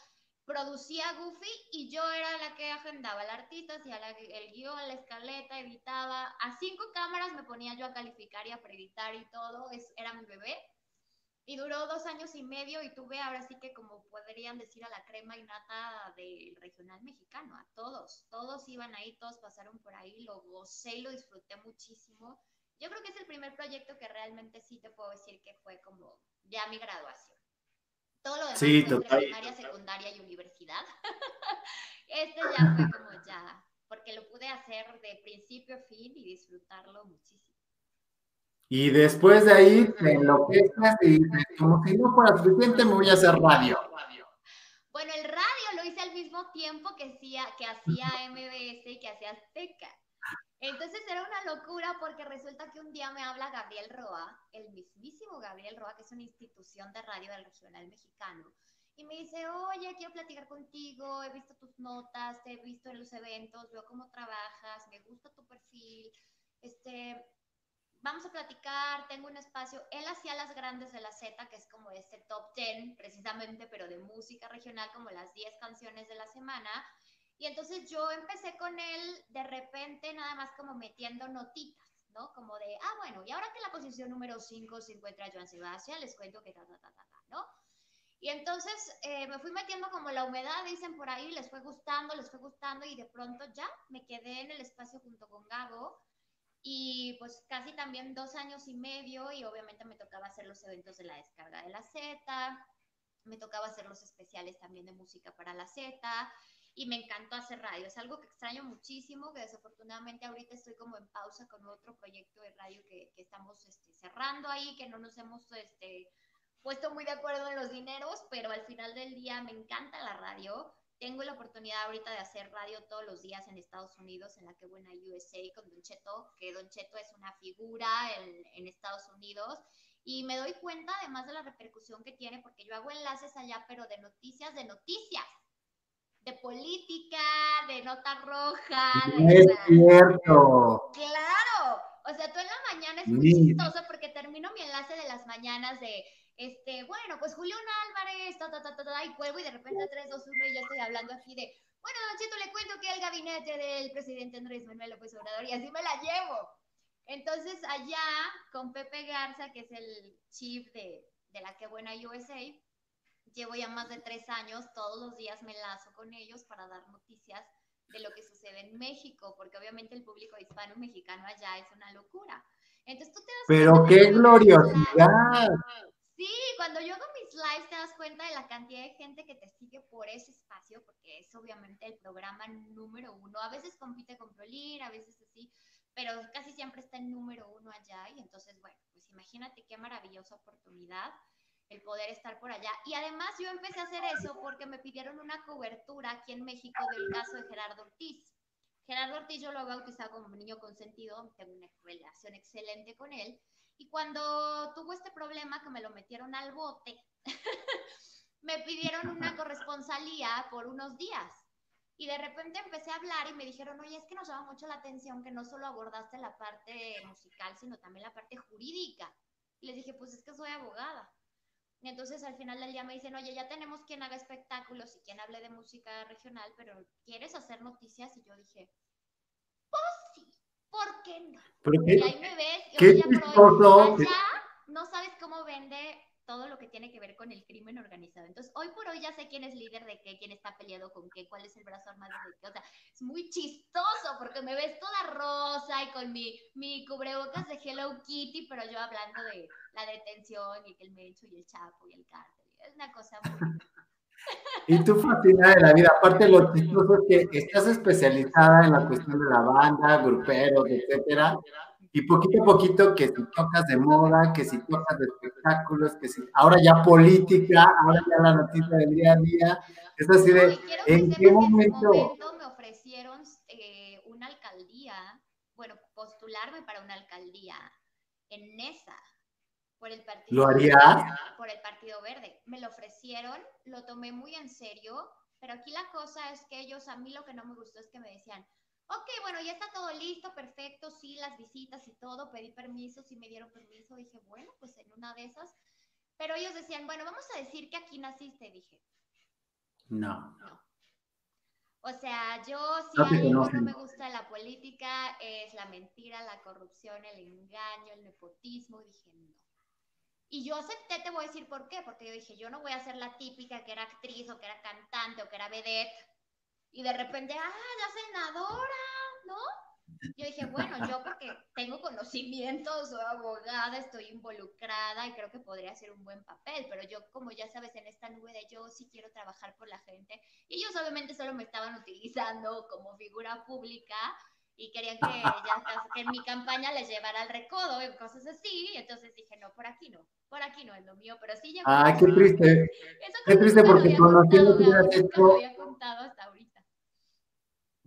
[SPEAKER 2] producía Goofy y yo era la que agendaba al artista, hacía el guion, la escaleta, editaba. A cinco cámaras me ponía yo a calificar y a preeditar y todo. Es, era mi bebé. Y duró dos años y medio y tuve ahora sí que como podrían decir a la crema y nata del regional mexicano, a todos. Todos iban ahí, todos pasaron por ahí, lo gocé y lo disfruté muchísimo. Yo creo que es el primer proyecto que realmente sí te puedo decir que fue como ya mi graduación. Todo lo demás
[SPEAKER 1] sí,
[SPEAKER 2] fue primaria, secundaria y universidad. este ya fue como ya, porque lo pude hacer de principio a fin y disfrutarlo muchísimo.
[SPEAKER 1] Y después de ahí te enloqueces y dices, como si no fuera suficiente, me voy a hacer radio.
[SPEAKER 2] Bueno, el radio lo hice al mismo tiempo que hacía, que hacía MBS y que hacía Azteca. Entonces era una locura porque resulta que un día me habla Gabriel Roa, el mismísimo Gabriel Roa, que es una institución de radio del regional mexicano, y me dice, oye, quiero platicar contigo, he visto tus notas, te he visto en los eventos, veo cómo trabajas, me gusta tu perfil, este, vamos a platicar, tengo un espacio. Él hacía las grandes de la Z, que es como este top 10, precisamente, pero de música regional, como las 10 canciones de la semana. Y entonces yo empecé con él de repente nada más como metiendo notitas, ¿no? Como de, ah, bueno, y ahora que la posición número 5 se encuentra Joan Sebastián, les cuento que ta, ta, ta, ta, ta, ¿no? Y entonces eh, me fui metiendo como la humedad, dicen por ahí, les fue gustando, les fue gustando y de pronto ya me quedé en el espacio junto con Gabo y pues casi también dos años y medio y obviamente me tocaba hacer los eventos de la descarga de la Z, me tocaba hacer los especiales también de música para la Z y me encantó hacer radio. Es algo que extraño muchísimo, que desafortunadamente ahorita estoy como en pausa con otro proyecto de radio que, que estamos este, cerrando ahí, que no nos hemos este, puesto muy de acuerdo en los dineros, pero al final del día me encanta la radio. Tengo la oportunidad ahorita de hacer radio todos los días en Estados Unidos, en la que buena USA con Don Cheto, que Don Cheto es una figura en, en Estados Unidos y me doy cuenta además de la repercusión que tiene, porque yo hago enlaces allá, pero de noticias, de noticias de política, de nota roja.
[SPEAKER 1] De es cierto.
[SPEAKER 2] Claro. O sea, tú en la mañana es muy chistoso porque termino mi enlace de las mañanas de, este, bueno, pues Julián Álvarez, ta, ta, ta, ta, y cuelgo y de repente 3, 2, 1 y ya estoy hablando aquí de, bueno, Don Chito, le cuento que el gabinete del presidente Andrés Manuel López Obrador y así me la llevo. Entonces, allá con Pepe Garza, que es el chief de, de la Que Buena USA, llevo ya más de tres años, todos los días me lazo con ellos para dar noticias de lo que sucede en México, porque obviamente el público hispano mexicano allá es una locura. Entonces tú te das
[SPEAKER 1] Pero qué gloriosidad.
[SPEAKER 2] Sí, cuando yo hago mis lives te das cuenta de la cantidad de gente que te sigue por ese espacio, porque es obviamente el programa número uno. A veces compite con Prolin, a veces así, pero casi siempre está en número uno allá. Y entonces, bueno, pues imagínate qué maravillosa oportunidad el poder estar por allá. Y además yo empecé a hacer eso porque me pidieron una cobertura aquí en México del caso de Gerardo Ortiz. Gerardo Ortiz yo lo he bautizado como niño consentido, tengo una relación excelente con él. Y cuando tuvo este problema que me lo metieron al bote, me pidieron una corresponsalía por unos días. Y de repente empecé a hablar y me dijeron, oye, es que nos llama mucho la atención que no solo abordaste la parte musical, sino también la parte jurídica. Y les dije, pues es que soy abogada. Y entonces al final del día me dicen, oye, ya tenemos quien haga espectáculos y quien hable de música regional, pero ¿quieres hacer noticias? Y yo dije, ¿por qué no? y ahí me ves, y ya por allá no sabes cómo vende todo lo que tiene que ver con el crimen organizado. Entonces, hoy por hoy ya sé quién es líder de qué, quién está peleado con qué, cuál es el brazo armado de qué. O sea, es muy chistoso porque me ves toda rosa y con mi, mi cubrebocas de Hello Kitty, pero yo hablando de la detención y que el Mencho y el Chapo y el cártel. Es una cosa muy...
[SPEAKER 1] Y tú fascinada de la vida. Aparte, lo chistoso es que estás especializada en la cuestión de la banda, gruperos, etcétera y poquito a poquito que si tocas de moda, que si tocas de espectáculos, que si ahora ya política, ahora ya la noticia del día a día, es así de, ¿en qué momento?
[SPEAKER 2] me ofrecieron eh, una alcaldía, bueno, postularme para una alcaldía en Nesa, por el partido
[SPEAKER 1] ¿Lo harías?
[SPEAKER 2] Por el Partido Verde. Me lo ofrecieron, lo tomé muy en serio, pero aquí la cosa es que ellos, a mí lo que no me gustó es que me decían, ok, bueno, ya está todo listo, perfecto, sí, las visitas y todo, pedí permiso, sí me dieron permiso, dije, bueno, pues en una de esas, pero ellos decían, bueno, vamos a decir que aquí naciste, dije.
[SPEAKER 1] No.
[SPEAKER 2] No. O sea, yo si algo no me gusta la política es la mentira, la corrupción, el engaño, el nepotismo, dije, no. Y yo acepté, te voy a decir por qué, porque yo dije, yo no voy a ser la típica que era actriz o que era cantante o que era vedette y de repente, ah, ya senadora, ¿no? Yo dije, bueno, yo porque tengo conocimientos, soy abogada, estoy involucrada y creo que podría hacer un buen papel, pero yo, como ya sabes, en esta nube de yo sí quiero trabajar por la gente, y ellos obviamente solo me estaban utilizando como figura pública y querían que, ya, que en mi campaña les llevara al recodo y cosas así, y entonces dije, no, por aquí no, por aquí no es lo mío, pero sí llegó.
[SPEAKER 1] Ah, qué triste. qué triste porque conociendo que hubieras hecho...
[SPEAKER 2] había contado hasta ahorita.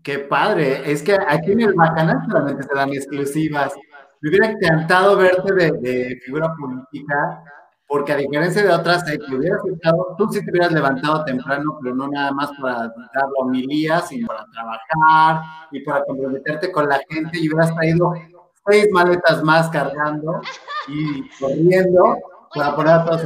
[SPEAKER 1] Qué padre. Es que aquí en el Bacanal solamente se dan exclusivas. Me hubiera encantado verte de, figura política, porque a diferencia de otras, eh, que hubieras estado, tú sí te hubieras levantado temprano, pero no nada más para dar la homilía, sino para trabajar y para comprometerte con la gente y hubieras traído seis maletas más cargando y corriendo para poner a todos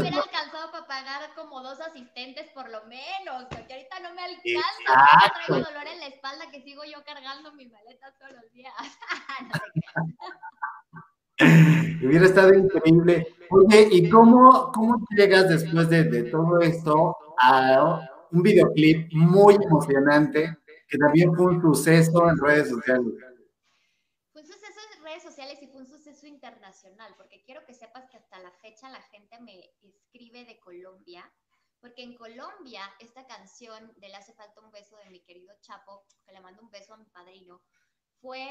[SPEAKER 2] pagar como dos asistentes por lo menos, porque ahorita no me alcanza. Traigo dolor en la espalda que sigo yo cargando mi maleta todos los días.
[SPEAKER 1] Hubiera estado increíble. Oye, ¿y cómo, cómo llegas después de, de todo esto a un videoclip muy emocionante que también fue un suceso en redes sociales?
[SPEAKER 2] Fue un suceso en redes sociales y fue un suceso internacional, porque quiero que sepas que hasta la fecha la gente me escribe de Colombia porque en Colombia esta canción de Le hace falta un beso de mi querido Chapo, que le mando un beso a mi padrino, fue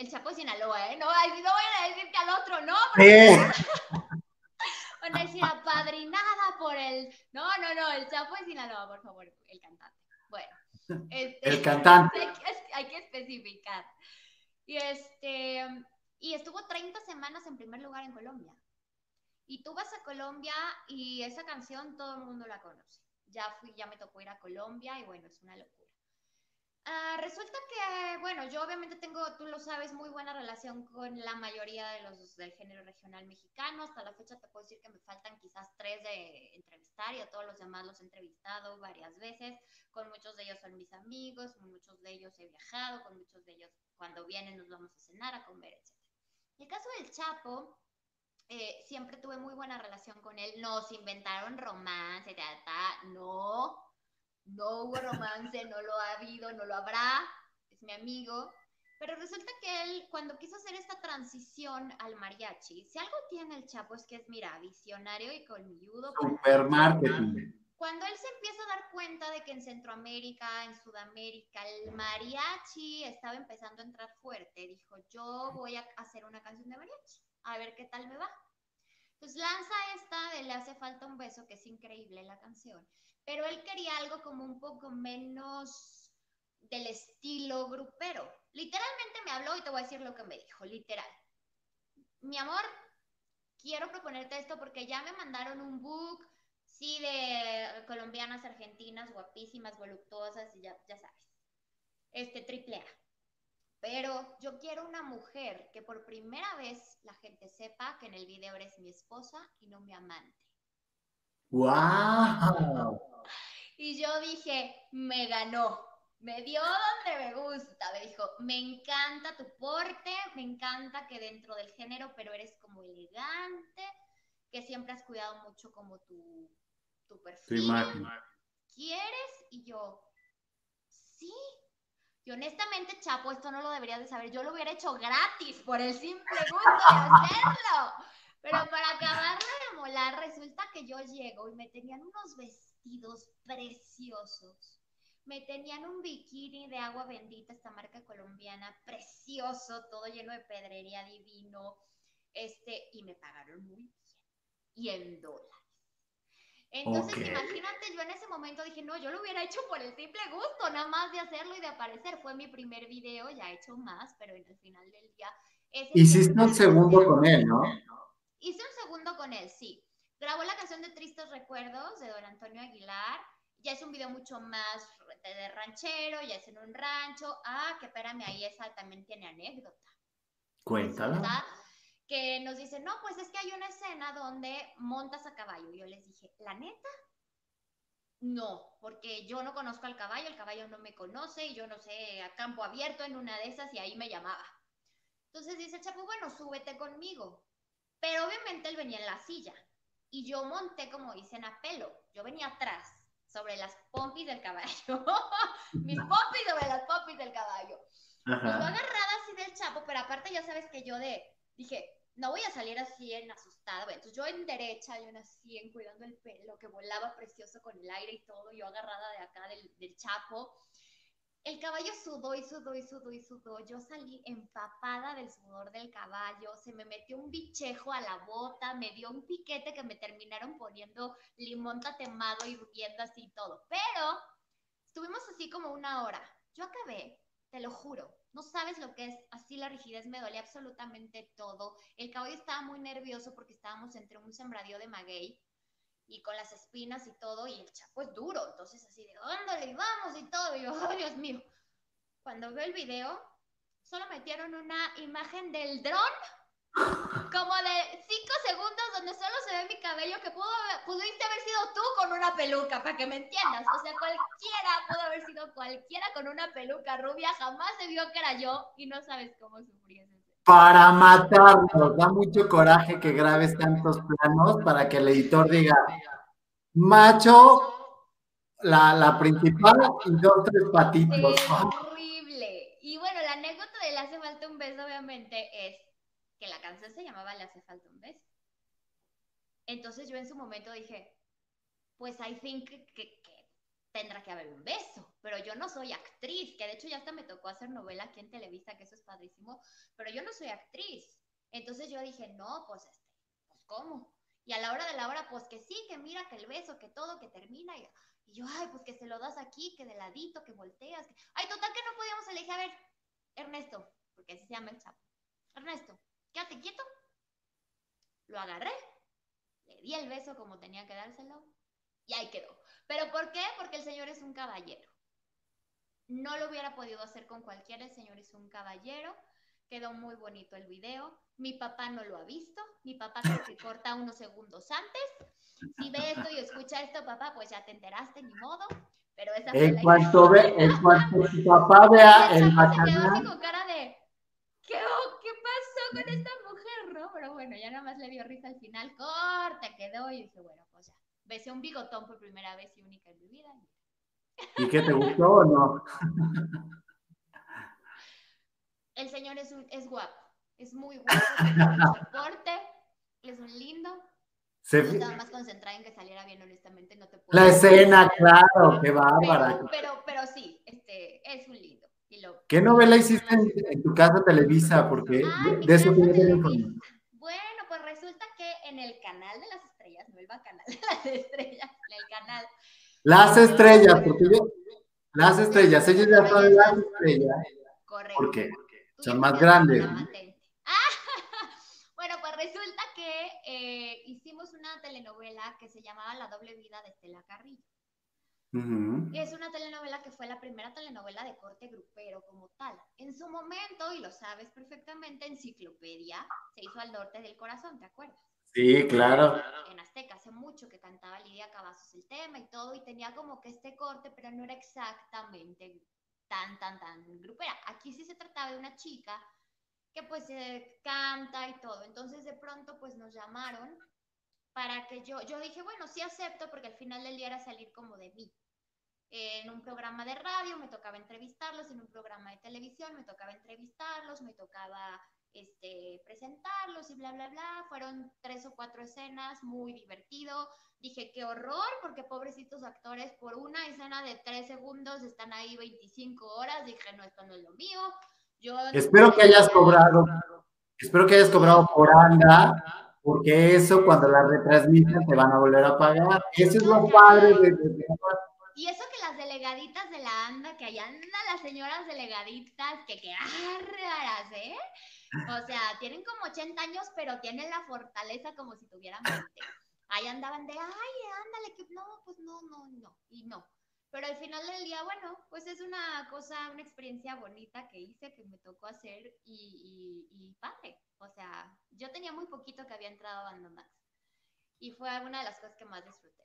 [SPEAKER 2] el Chapo de Sinaloa, ¿eh? No, no voy a decir que al otro, no. Van a decir apadrinada por el... No, no, no, el Chapo de Sinaloa, por favor, el cantante. Bueno.
[SPEAKER 1] Este, el cantante.
[SPEAKER 2] Hay que, hay que especificar. Y este... Y estuvo 30 semanas en primer lugar en Colombia. Y tú vas a Colombia y esa canción todo el mundo la conoce. Ya fui, ya me tocó ir a Colombia y bueno, es una locura. Ah, resulta que, bueno, yo obviamente tengo, tú lo sabes, muy buena relación con la mayoría de los del género regional mexicano. Hasta la fecha te puedo decir que me faltan quizás tres de entrevistar y a todos los demás los he entrevistado varias veces. Con muchos de ellos son mis amigos, con muchos de ellos he viajado, con muchos de ellos cuando vienen nos vamos a cenar, a comer, etc. En el caso del Chapo, eh, siempre tuve muy buena relación con él. Nos inventaron romance, no, no hubo romance, no lo ha habido, no lo habrá, es mi amigo. Pero resulta que él, cuando quiso hacer esta transición al mariachi, si algo tiene el Chapo es que es, mira, visionario y colmilludo.
[SPEAKER 1] Super marketing.
[SPEAKER 2] Cuando él se empieza a dar cuenta de que en Centroamérica, en Sudamérica, el mariachi estaba empezando a entrar fuerte, dijo, yo voy a hacer una canción de mariachi a ver qué tal me va. Pues lanza esta de Le hace falta un beso, que es increíble la canción, pero él quería algo como un poco menos del estilo grupero. Literalmente me habló y te voy a decir lo que me dijo, literal. Mi amor, quiero proponerte esto porque ya me mandaron un book, sí, de colombianas, argentinas, guapísimas, voluptuosas, y ya, ya sabes. Este, triple A. Pero yo quiero una mujer que por primera vez la gente sepa que en el video eres mi esposa y no mi amante.
[SPEAKER 1] ¡Wow!
[SPEAKER 2] Y yo dije, me ganó, me dio donde me gusta. Me dijo, me encanta tu porte, me encanta que dentro del género, pero eres como elegante, que siempre has cuidado mucho como tu, tu perfil. ¿Quieres? Y yo, sí, y honestamente, Chapo, esto no lo deberías de saber. Yo lo hubiera hecho gratis por el simple gusto de hacerlo. Pero para acabarlo de molar, resulta que yo llego y me tenían unos vestidos preciosos. Me tenían un bikini de agua bendita, esta marca colombiana, precioso, todo lleno de pedrería divino. Este, y me pagaron muy bien. Y en dólares. Entonces, imagínate, yo en ese momento dije, no, yo lo hubiera hecho por el simple gusto, nada más de hacerlo y de aparecer. Fue mi primer video, ya he hecho más, pero en el final del día...
[SPEAKER 1] Hiciste un segundo con él, ¿no?
[SPEAKER 2] Hice un segundo con él, sí. Grabó la canción de Tristes Recuerdos de Don Antonio Aguilar. Ya es un video mucho más de ranchero, ya es en un rancho. Ah, que espérame, ahí esa también tiene anécdota.
[SPEAKER 1] Cuéntala
[SPEAKER 2] que nos dicen, no, pues es que hay una escena donde montas a caballo. Yo les dije, ¿la neta? No, porque yo no conozco al caballo, el caballo no me conoce y yo no sé, a campo abierto en una de esas y ahí me llamaba. Entonces dice Chapo, bueno, súbete conmigo. Pero obviamente él venía en la silla y yo monté, como dicen, a pelo. Yo venía atrás, sobre las pompis del caballo. Mis pompis sobre las pompis del caballo. Y yo agarrada así del Chapo, pero aparte ya sabes que yo de, dije, no voy a salir así en asustada. entonces yo en derecha, yo así en cuidando el pelo, que volaba precioso con el aire y todo, yo agarrada de acá del, del chapo. El caballo sudó y sudó y sudó y sudó. Yo salí empapada del sudor del caballo. Se me metió un bichejo a la bota, me dio un piquete que me terminaron poniendo limón tatemado y hirviendo así todo. Pero estuvimos así como una hora. Yo acabé, te lo juro, no sabes lo que es, así la rigidez me dolía absolutamente todo. El caballo estaba muy nervioso porque estábamos entre un sembradío de maguey y con las espinas y todo, y el chapo es duro, entonces así de, ándale, vamos y todo, y yo, oh, Dios mío. Cuando veo el video, solo metieron una imagen del dron como de cinco segundos donde solo se ve mi cabello que pudo, pudiste haber sido tú con una peluca, para que me entiendas. O sea, cualquiera pudo haber sido cualquiera con una peluca rubia, jamás se vio que era yo y no sabes cómo sufrí ese.
[SPEAKER 1] Para matarnos, da mucho coraje que grabes tantos planos para que el editor diga, macho, la, la principal y dos, tres patitos.
[SPEAKER 2] horrible. Y bueno, la anécdota de le hace falta un beso, obviamente, es que la canción se llamaba Le hace falta un beso. Entonces yo en su momento dije, pues I think que, tendrá que haber un beso, pero yo no soy actriz, que de hecho ya hasta me tocó hacer novela aquí en Televisa, que eso es padrísimo, pero yo no soy actriz. Entonces yo dije, no, pues este, pues cómo. Y a la hora de la hora, pues que sí, que mira, que el beso, que todo, que termina. Y, yo, ay, pues que se lo das aquí, que de ladito, que volteas. Que... Ay, total que no podíamos elegir. A ver, Ernesto, porque así se llama el chapo. Ernesto, quédate quieto. Lo agarré, le di el beso como tenía que dárselo y ahí quedó. ¿Pero por qué? Porque el Señor es un caballero. No lo hubiera podido hacer con cualquiera, el Señor es un caballero. Quedó muy bonito el video. Mi papá no lo ha visto. Mi papá creo que corta unos segundos antes. Si ve esto y escucha esto, papá, pues ya te enteraste, ni modo. Pero esa
[SPEAKER 1] en cuanto ve, en cuanto su papá vea el
[SPEAKER 2] bacanal. con cara de ¿qué, ¿qué pasó con esta mujer? ¿no? Pero bueno, ya nada más le dio risa al final. Corte, quedó y dije, bueno, pues ya. Besé un bigotón por primera vez y única en mi vida.
[SPEAKER 1] ¿Y qué te gustó o no?
[SPEAKER 2] El señor es, un, es guapo, es muy guapo, es un lindo. Se... estaba más concentrada en que saliera bien, honestamente, no te puedo
[SPEAKER 1] La escena, claro, qué bárbara.
[SPEAKER 2] Pero, pero, sí, este, es un lindo.
[SPEAKER 1] ¿Qué novela hiciste en, tu casa Televisa? Porque ah, de, eso tiene
[SPEAKER 2] Bueno, pues resulta que en el canal de las estrellas, no el canal de las estrellas, el canal.
[SPEAKER 1] Las estrellas, porque yo, las estrellas, ellos ya son las estrellas.
[SPEAKER 2] Correcto.
[SPEAKER 1] ¿Por qué? Son más grandes.
[SPEAKER 2] bueno, pues resulta que eh, hicimos una telenovela que se llamaba La doble vida de Estela Carrillo. Es una telenovela que fue la primera telenovela de corte grupero como tal. En su momento, y lo sabes perfectamente, Enciclopedia se hizo al norte del corazón, ¿te acuerdas?
[SPEAKER 1] Sí, claro.
[SPEAKER 2] En Azteca, hace mucho que cantaba Lidia Cavazos el tema y todo, y tenía como que este corte, pero no era exactamente tan, tan, tan grupera. Aquí sí se trataba de una chica que pues canta y todo. Entonces de pronto pues nos llamaron para que yo, yo dije, bueno, sí acepto porque al final del día era salir como de mí. En un programa de radio me tocaba entrevistarlos, en un programa de televisión me tocaba entrevistarlos, me tocaba este, presentarlos y bla, bla, bla. Fueron tres o cuatro escenas, muy divertido. Dije, qué horror, porque pobrecitos actores, por una escena de tres segundos están ahí 25 horas. Dije, no, esto no es lo mío. Yo
[SPEAKER 1] espero que hayas cobrado, espero que hayas cobrado por anda, porque eso cuando la retransmiten te van a volver a pagar. Eso es lo padre de,
[SPEAKER 2] y eso que las delegaditas de la ANDA, que allá andan las señoras delegaditas, que qué raras, ¿eh? O sea, tienen como 80 años, pero tienen la fortaleza como si tuvieran 20. Ahí andaban de, ay, ándale, que no, pues no, no, no, y no. Pero al final del día, bueno, pues es una cosa, una experiencia bonita que hice, que me tocó hacer y, padre. O sea, yo tenía muy poquito que había entrado a Banda Max. Y fue una de las cosas que más disfruté.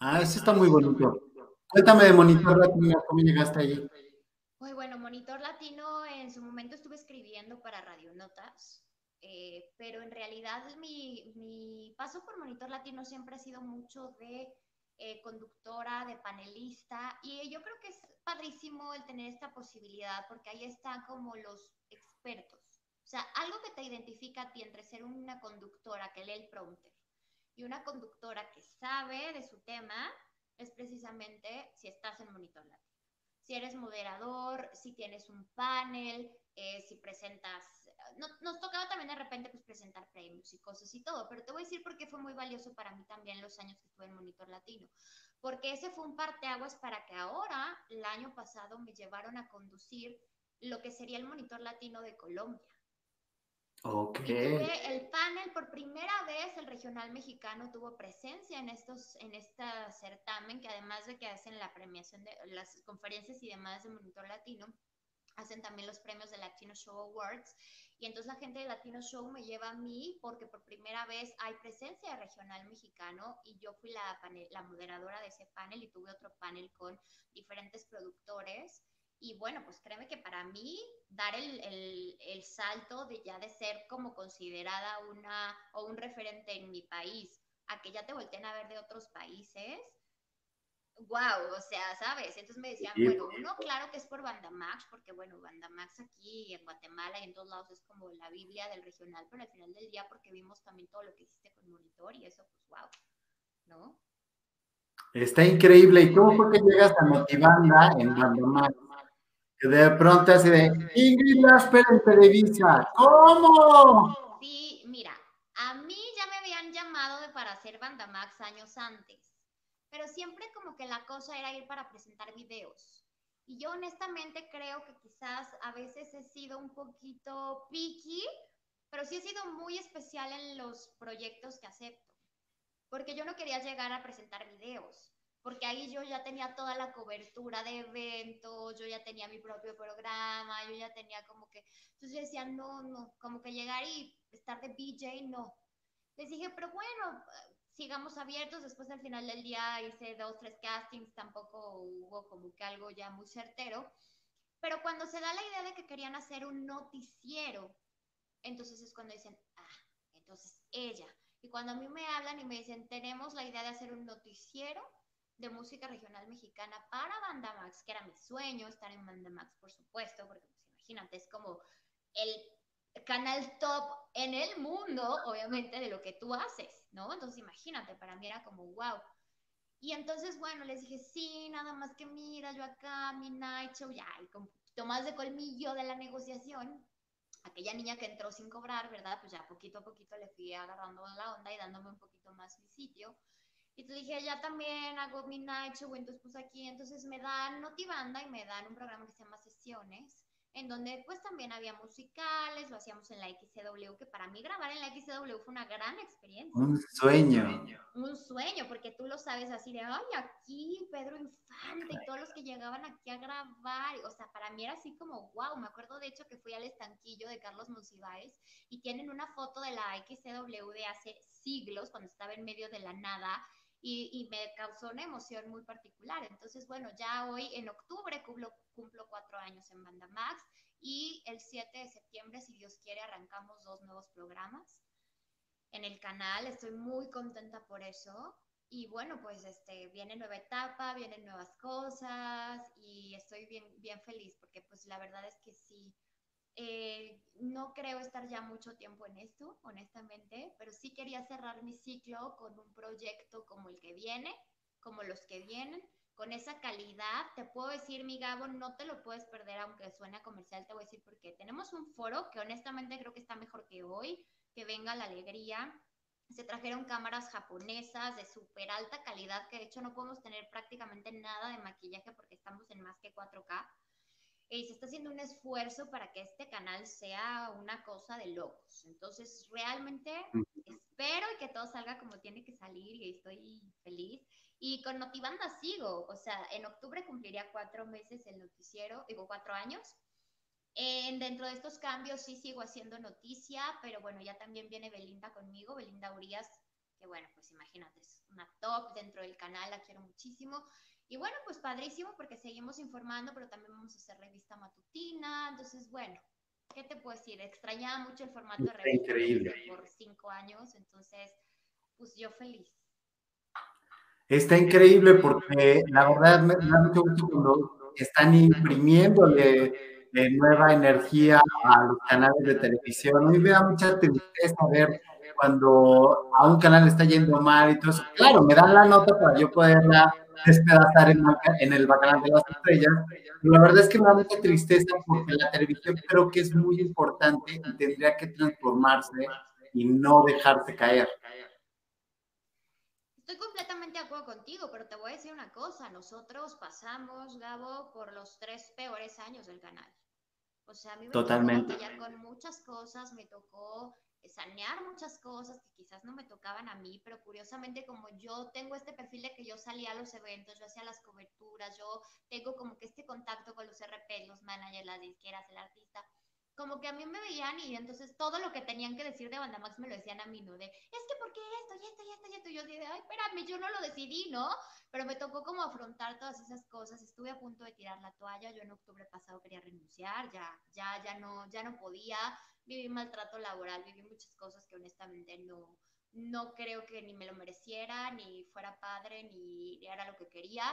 [SPEAKER 1] Ah, eso está muy bonito. Cuéntame de Monitor ¿cómo llegaste allí?
[SPEAKER 2] Muy bueno, Monitor Latino en su momento estuve escribiendo para Radionotas, eh, pero en realidad mi, mi, paso por Monitor Latino siempre ha sido mucho de eh, conductora, de panelista, y yo creo que es padrísimo el tener esta posibilidad porque ahí están como los expertos. O sea, algo que te identifica a ti entre ser una conductora que lee el prompter y una conductora que sabe de su tema es precisamente si estás en Monitor Latino si eres moderador, si tienes un panel, eh, si presentas, nos tocaba también de repente pues presentar premios y cosas y todo, pero te voy a decir por qué fue muy valioso para mí también los años que estuve en Monitor Latino, porque ese fue un parteaguas para que ahora, el año pasado, me llevaron a conducir lo que sería el Monitor Latino de Colombia.
[SPEAKER 1] Ok.
[SPEAKER 2] el panel, por primera vez el regional mexicano tuvo presencia en estos, en este certamen, que además de que hacen la premiación de las conferencias y demás de Monitor Latino, hacen también los premios de Latino Show Awards. Y entonces la gente de Latino Show me lleva a mí porque por primera vez hay presencia regional mexicano y yo fui la, la moderadora de ese panel y tuve otro panel con diferentes productores. Y bueno, pues créeme que para mí dar el, el, el, salto de ya de ser como considerada una o un referente en mi país a que ya te volteen a ver de otros países, wow, o sea, ¿sabes? Entonces me decían, bueno, uno claro que es por Bandamax, porque bueno, Bandamax aquí en Guatemala y en todos lados es como la Biblia del regional, pero al final del día porque vimos también todo lo que hiciste con Monitor y eso, pues wow, ¿no?
[SPEAKER 1] Está increíble. ¿Y cómo fue que llegas a Motivanda en Bandamax? De pronto así de Ingrid Lasper en Televisa. ¿Cómo?
[SPEAKER 2] Sí, mira, a mí ya me habían llamado de para hacer Bandamax años antes, pero siempre como que la cosa era ir para presentar videos. Y yo honestamente creo que quizás a veces he sido un poquito picky, pero sí he sido muy especial en los proyectos que acepto porque yo no quería llegar a presentar videos, porque ahí yo ya tenía toda la cobertura de eventos, yo ya tenía mi propio programa, yo ya tenía como que, entonces yo decía, no, no, como que llegar y estar de BJ, no. Les dije, pero bueno, sigamos abiertos, después al final del día hice dos, tres castings, tampoco hubo como que algo ya muy certero, pero cuando se da la idea de que querían hacer un noticiero, entonces es cuando dicen, ah, entonces ella, y cuando a mí me hablan y me dicen, tenemos la idea de hacer un noticiero de música regional mexicana para Banda Max, que era mi sueño estar en Banda Max, por supuesto, porque pues imagínate, es como el canal top en el mundo, obviamente, de lo que tú haces, ¿no? Entonces imagínate, para mí era como, wow. Y entonces, bueno, les dije, sí, nada más que mira, yo acá, mi night show, ya, y con un poquito más de colmillo de la negociación, aquella niña que entró sin cobrar, ¿verdad? Pues ya poquito a poquito le fui agarrando la onda y dándome un poquito más mi sitio. Y te dije, ya también hago mi night show, entonces pues aquí, entonces me dan Notibanda y me dan un programa que se llama Sesiones, en donde pues también había musicales, lo hacíamos en la XCW, que para mí grabar en la XCW fue una gran experiencia.
[SPEAKER 1] Un sueño.
[SPEAKER 2] Un sueño, porque tú lo sabes así de, ay, aquí Pedro Infante y todos los que llegaban aquí a grabar, o sea, para mí era así como, wow, me acuerdo de hecho que fui al estanquillo de Carlos Monsiváis y tienen una foto de la XCW de hace siglos, cuando estaba en medio de la nada, y, me causó una emoción muy particular. Entonces, bueno, ya hoy en octubre cumplo, cumplo cuatro años en Banda Max y el 7 de septiembre, si Dios quiere, arrancamos dos nuevos programas en el canal. Estoy muy contenta por eso. Y bueno, pues este, viene nueva etapa, vienen nuevas cosas y estoy bien, bien feliz porque pues la verdad es que sí, eh, no creo estar ya mucho tiempo en esto, honestamente, pero sí quería cerrar mi ciclo con un proyecto como el que viene, como los que vienen, con esa calidad. Te puedo decir, mi Gabo, no te lo puedes perder, aunque suene comercial, te voy a decir porque tenemos un foro que honestamente creo que está mejor que hoy, que venga la alegría. Se trajeron cámaras japonesas de súper alta calidad, que de hecho no podemos tener prácticamente nada de maquillaje porque estamos en más que 4K y se está haciendo un esfuerzo para que este canal sea una cosa de locos. Entonces, realmente espero que todo salga como tiene que salir y estoy feliz. Y con Notibanda sigo, o sea, en octubre cumpliría cuatro meses el noticiero, digo cuatro años. En, dentro de estos cambios sí sigo haciendo noticia, pero bueno, ya también viene Belinda conmigo, Belinda Urias, que bueno, pues imagínate, es una top dentro del canal, la quiero muchísimo. Y bueno, pues padrísimo porque seguimos informando, pero también vamos a hacer revista matutina. Entonces, bueno, ¿qué te puedo decir? Extrañaba mucho el formato de revista
[SPEAKER 1] increíble.
[SPEAKER 2] por cinco años, entonces, pues yo feliz.
[SPEAKER 1] Está increíble porque la verdad me da mucho gusto cuando están imprimiéndole de nueva energía a los canales de televisión. Mí me da mucha tristeza ver cuando a un canal está yendo mal y todo eso. Claro, me dan la nota para yo poderla despedazar en, en el Bacanal de las Estrellas. la verdad es que me da mucha tristeza porque la televisión creo que es muy importante y tendría que transformarse y no dejarse caer.
[SPEAKER 2] Estoy completamente de acuerdo contigo, pero te voy a decir una cosa. Nosotros pasamos, Gabo, por los tres peores años del canal. O sea, a mí me
[SPEAKER 1] Totalmente.
[SPEAKER 2] tocó con muchas cosas, me tocó sanear muchas cosas que quizás no me tocaban a mí, pero curiosamente como yo tengo este perfil de que yo salía a los eventos, yo hacía las coberturas, yo tengo como que este contacto con los RP, los managers, las disqueras, el artista, como que a mí me veían y entonces todo lo que tenían que decir de Banda Max me lo decían a mí, ¿no? De, es que ¿por qué esto y esto y esto y esto? Y yo dije, ay, espérame, yo no lo decidí, ¿no? Pero me tocó como afrontar todas esas cosas. Estuve a punto de tirar la toalla. Yo en octubre pasado quería renunciar, ya, ya, ya no, ya no podía. Viví maltrato laboral, viví muchas cosas que honestamente no, no creo que ni me lo mereciera, ni fuera padre, ni era lo que quería.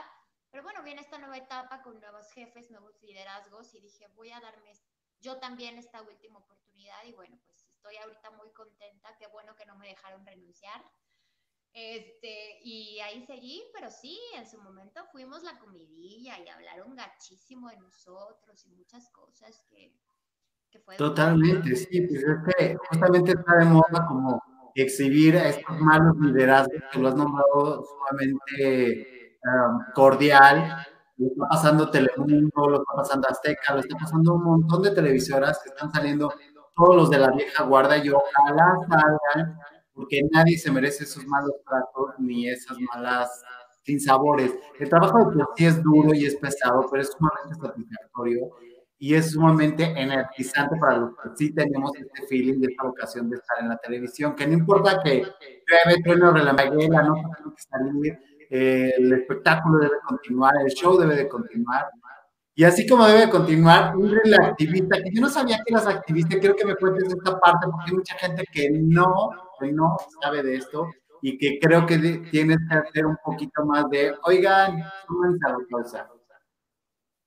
[SPEAKER 2] Pero bueno, viene esta nueva etapa con nuevos jefes, nuevos liderazgos y dije, voy a darme yo también esta última oportunidad y bueno, pues estoy ahorita muy contenta, qué bueno que no me dejaron renunciar. Este, y ahí seguí, pero sí, en su momento fuimos la comidilla y hablaron gachísimo de nosotros y muchas cosas que, que fue...
[SPEAKER 1] Totalmente, sí, pues es que justamente está de moda como exhibir a estos malos liderazgos que lo has nombrado sumamente um, cordial. Lo está pasando Telemundo, lo está pasando Azteca, lo está pasando un montón de televisoras que están saliendo todos los de la vieja guarda y ojalá salgan porque nadie se merece esos malos tratos ni esas malas sinsabores. El trabajo de sí es duro y es pesado, pero es sumamente satisfactorio y es sumamente energizante para los que sí tenemos este feeling de esta ocasión de estar en la televisión, que no importa que llueve, trueno, relamague, la nota tiene que salir, eh, el espectáculo debe continuar, el show debe de continuar, y así como debe continuar, la activista, que yo no sabía que eras activista, quiero que me cuentes esta parte, porque hay mucha gente que no, que no sabe de esto y que creo que tienes que hacer un poquito más de, oigan, súmense a la causa.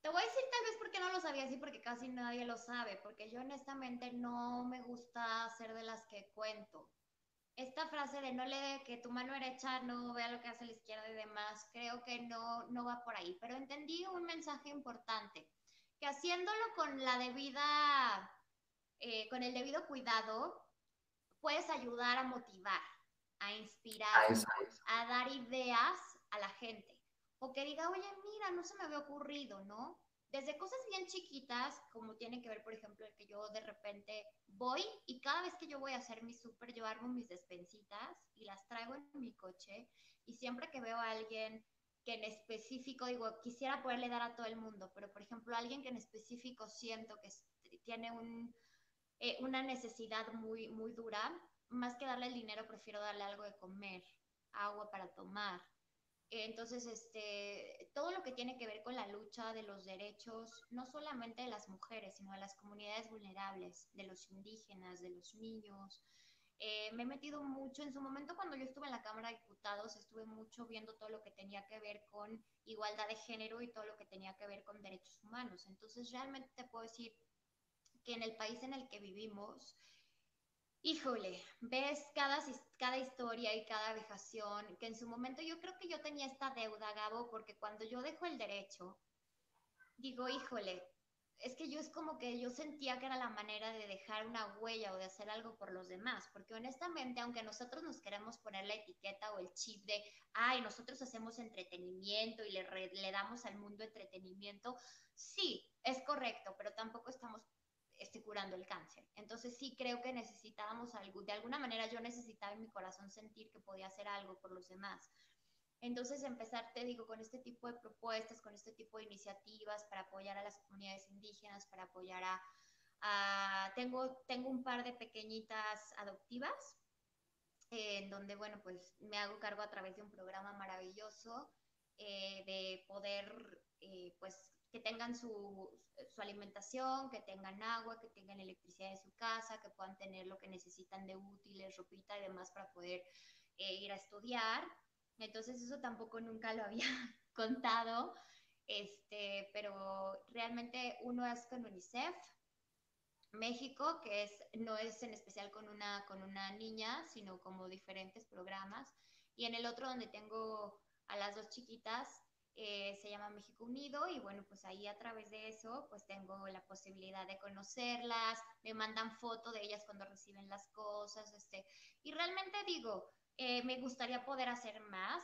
[SPEAKER 2] Te voy a decir tal vez porque no lo sabía así, porque casi nadie lo sabe, porque yo honestamente no me gusta ser de las que cuento esta frase de no le que tu mano derecha no vea lo que hace la izquierda y demás, creo que no, no va por ahí. Pero entendí un mensaje importante, que haciéndolo con la debida, eh, con el debido cuidado, puedes ayudar a motivar, a inspirar, a dar ideas a la gente. O que diga, oye, mira, no se me había ocurrido, ¿no? Desde cosas bien chiquitas, como tiene que ver, por ejemplo, el que yo de repente voy y cada vez que yo voy a hacer mi súper, yo armo mis despensitas y las traigo en mi coche y siempre que veo a alguien que en específico, digo, quisiera poderle dar a todo el mundo, pero por ejemplo, alguien que en específico siento que tiene un, eh, una necesidad muy, muy dura, más que darle el dinero, prefiero darle algo de comer, agua para tomar, entonces, este, todo lo que tiene que ver con la lucha de los derechos, no solamente de las mujeres, sino de las comunidades vulnerables, de los indígenas, de los niños. Eh, me he metido mucho, en su momento cuando yo estuve en la Cámara de Diputados, estuve mucho viendo todo lo que tenía que ver con igualdad de género y todo lo que tenía que ver con derechos humanos. Entonces, realmente te puedo decir que en el país en el que vivimos, híjole, ves cada, cada historia y cada vejación, que en su momento yo creo que yo tenía esta deuda, Gabo, porque cuando yo dejo el derecho, digo, híjole, es que yo es como que yo sentía que era la manera de dejar una huella o de hacer algo por los demás, porque honestamente, aunque nosotros nos queremos poner la etiqueta o el chip de, ay, nosotros hacemos entretenimiento y le, le damos al mundo entretenimiento, sí, es correcto, pero tampoco estamos esté curando el cáncer. Entonces sí creo que necesitábamos algo, de alguna manera yo necesitaba en mi corazón sentir que podía hacer algo por los demás. Entonces empezar, te digo, con este tipo de propuestas, con este tipo de iniciativas para apoyar a las comunidades indígenas, para apoyar a... tengo, tengo un par de pequeñitas adoptivas, en donde, bueno, pues me hago cargo a través de un programa maravilloso eh, de poder, eh, pues, que tengan su, su, alimentación, que tengan agua, que tengan electricidad en su casa, que puedan tener lo que necesitan de útiles, ropita y demás para poder eh, ir a estudiar. Entonces eso tampoco nunca lo había contado, este, pero realmente uno es con UNICEF, México, que es, no es en especial con una, con una niña, sino como diferentes programas. Y en el otro donde tengo a las dos chiquitas, eh, se llama México Unido y bueno, pues ahí a través de eso pues tengo la posibilidad de conocerlas, me mandan foto de ellas cuando reciben las cosas, este, y realmente digo, eh, me gustaría poder hacer más,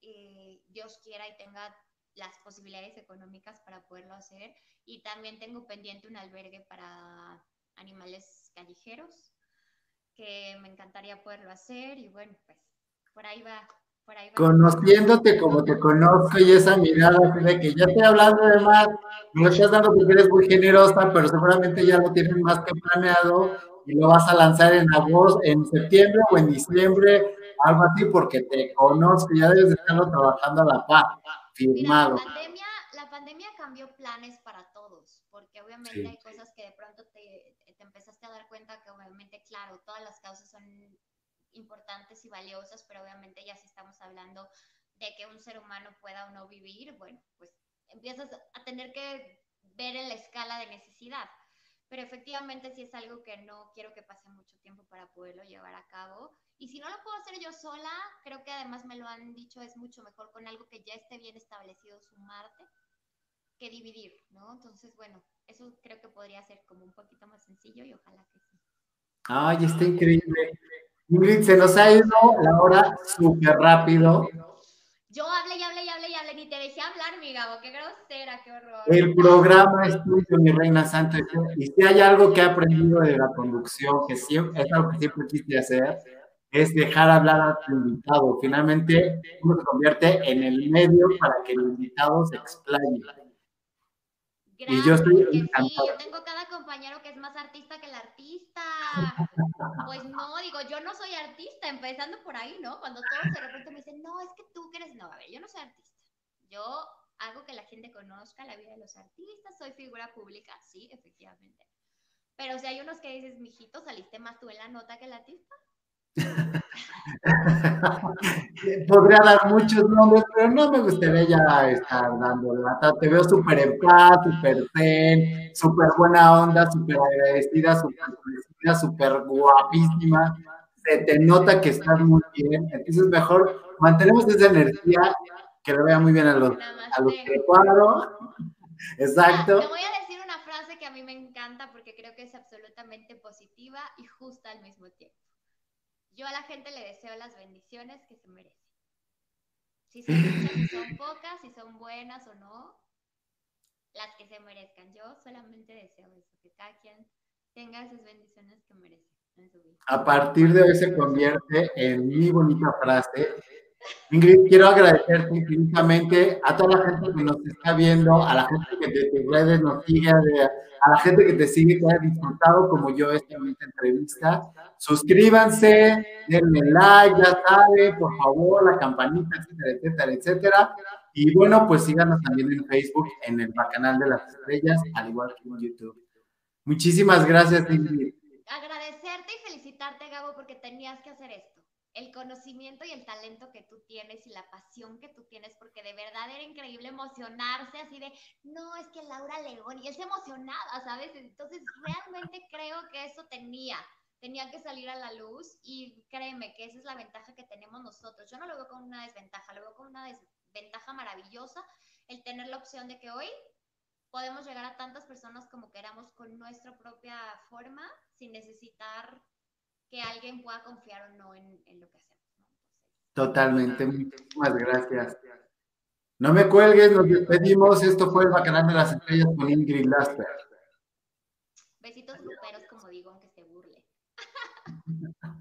[SPEAKER 2] eh, Dios quiera y tenga las posibilidades económicas para poderlo hacer y también tengo pendiente un albergue para animales callejeros que me encantaría poderlo hacer y bueno, pues por ahí va
[SPEAKER 1] Conociéndote como te conozco y esa mirada de que ya estoy hablando de más, lo estás dando porque eres muy generosa, pero seguramente ya lo tienes más que planeado y lo vas a lanzar en agosto, en septiembre o en diciembre, algo así, porque te conozco, ya debes de estarlo trabajando a la paz, firmado.
[SPEAKER 2] la, pandemia, la pandemia cambió planes para todos, porque obviamente hay cosas que de pronto te, te empezaste a dar cuenta que obviamente, claro, todas las causas son importantes y valiosas, pero obviamente ya si estamos hablando de que un ser humano pueda o no vivir, bueno, pues empiezas a tener que ver en la escala de necesidad. pero efectivamente sí es algo que no quiero que pase mucho tiempo para poderlo llevar a cabo. Y si no lo puedo hacer yo sola, creo que además me lo han dicho, es mucho mejor con algo que ya esté bien establecido sumarte que dividir, ¿no? Entonces, bueno, eso creo que podría ser como un poquito más sencillo y ojalá que sí.
[SPEAKER 1] Ay, está increíble. Ingrid, se nos ha ido la hora súper rápido.
[SPEAKER 2] Yo hablé y hablé y hablé y hablé, ni te dejé hablar, mi Gabo, qué grosera, qué horror.
[SPEAKER 1] El programa es tuyo, mi reina santa. Y si hay algo que he aprendido de la conducción, que siempre, es algo que siempre quise hacer, es dejar hablar a tu invitado. Finalmente, uno se convierte en el medio para que el invitado se explaye.
[SPEAKER 2] Y yo estoy encantado. Sí, yo tengo cada compañero que es más artista que el artista. Pues no, digo, yo no soy artista, empezando por ahí, ¿no? Cuando todos de repente me dicen, no, es que tú que eres, no, a ver, yo no soy artista. Yo hago que la gente conozca la vida de los artistas, soy figura pública, sí, efectivamente. Pero si hay unos que dices, mijito, saliste más tú en la nota que el artista.
[SPEAKER 1] Podría dar muchos nombres, pero no me gustaría ya estar dando lata. Te veo súper en paz, súper zen, súper buena onda, súper agradecida, súper súper guapísima. Se te nota que estás muy bien. Entonces, mejor mantenemos esa energía que le vea muy bien a los, a los Exacto.
[SPEAKER 2] Te voy a decir una frase que a mí me encanta porque creo que es absolutamente positiva y justa al mismo tiempo. Yo a la gente le deseo las bendiciones que se merece. Si son muchas, si son pocas, si son buenas o no, las que se merezcan. Yo solamente deseo eso, que cada quien tenga esas bendiciones que merece.
[SPEAKER 1] A partir de hoy se convierte en mi bonita frase. Ingrid, quiero agradecerte infinitamente a toda la gente que nos está viendo, a la gente que de tus redes nos sigue, a la gente que te sigue, que haya disfrutado como yo esta entrevista. Suscríbanse, denle like, ya saben, por favor, la campanita, etcétera, etcétera, etcétera. Y bueno, pues síganos también en Facebook, en el canal de las estrellas, al igual que en YouTube. Muchísimas gracias, Ingrid.
[SPEAKER 2] Agradecerte y felicitarte, Gabo, porque tenías que hacer esto el conocimiento y el talento que tú tienes y la pasión que tú tienes, porque de verdad era increíble emocionarse así de, no, es que Laura León, y él se emocionaba, ¿sabes? Entonces, realmente creo que eso tenía, tenía que salir a la luz y créeme que esa es la ventaja que tenemos nosotros. Yo no lo veo como una desventaja, lo veo como una desventaja maravillosa el tener la opción de que hoy podemos llegar a tantas personas como queramos con nuestra propia forma, sin necesitar que alguien pueda confiar o no en, lo que hacemos.
[SPEAKER 1] Totalmente, muchísimas gracias. No me cuelgues, nos despedimos. Esto fue el Bacanal de las Estrellas con Ingrid Lasper.
[SPEAKER 2] Besitos gruperos, como digo, aunque se burle.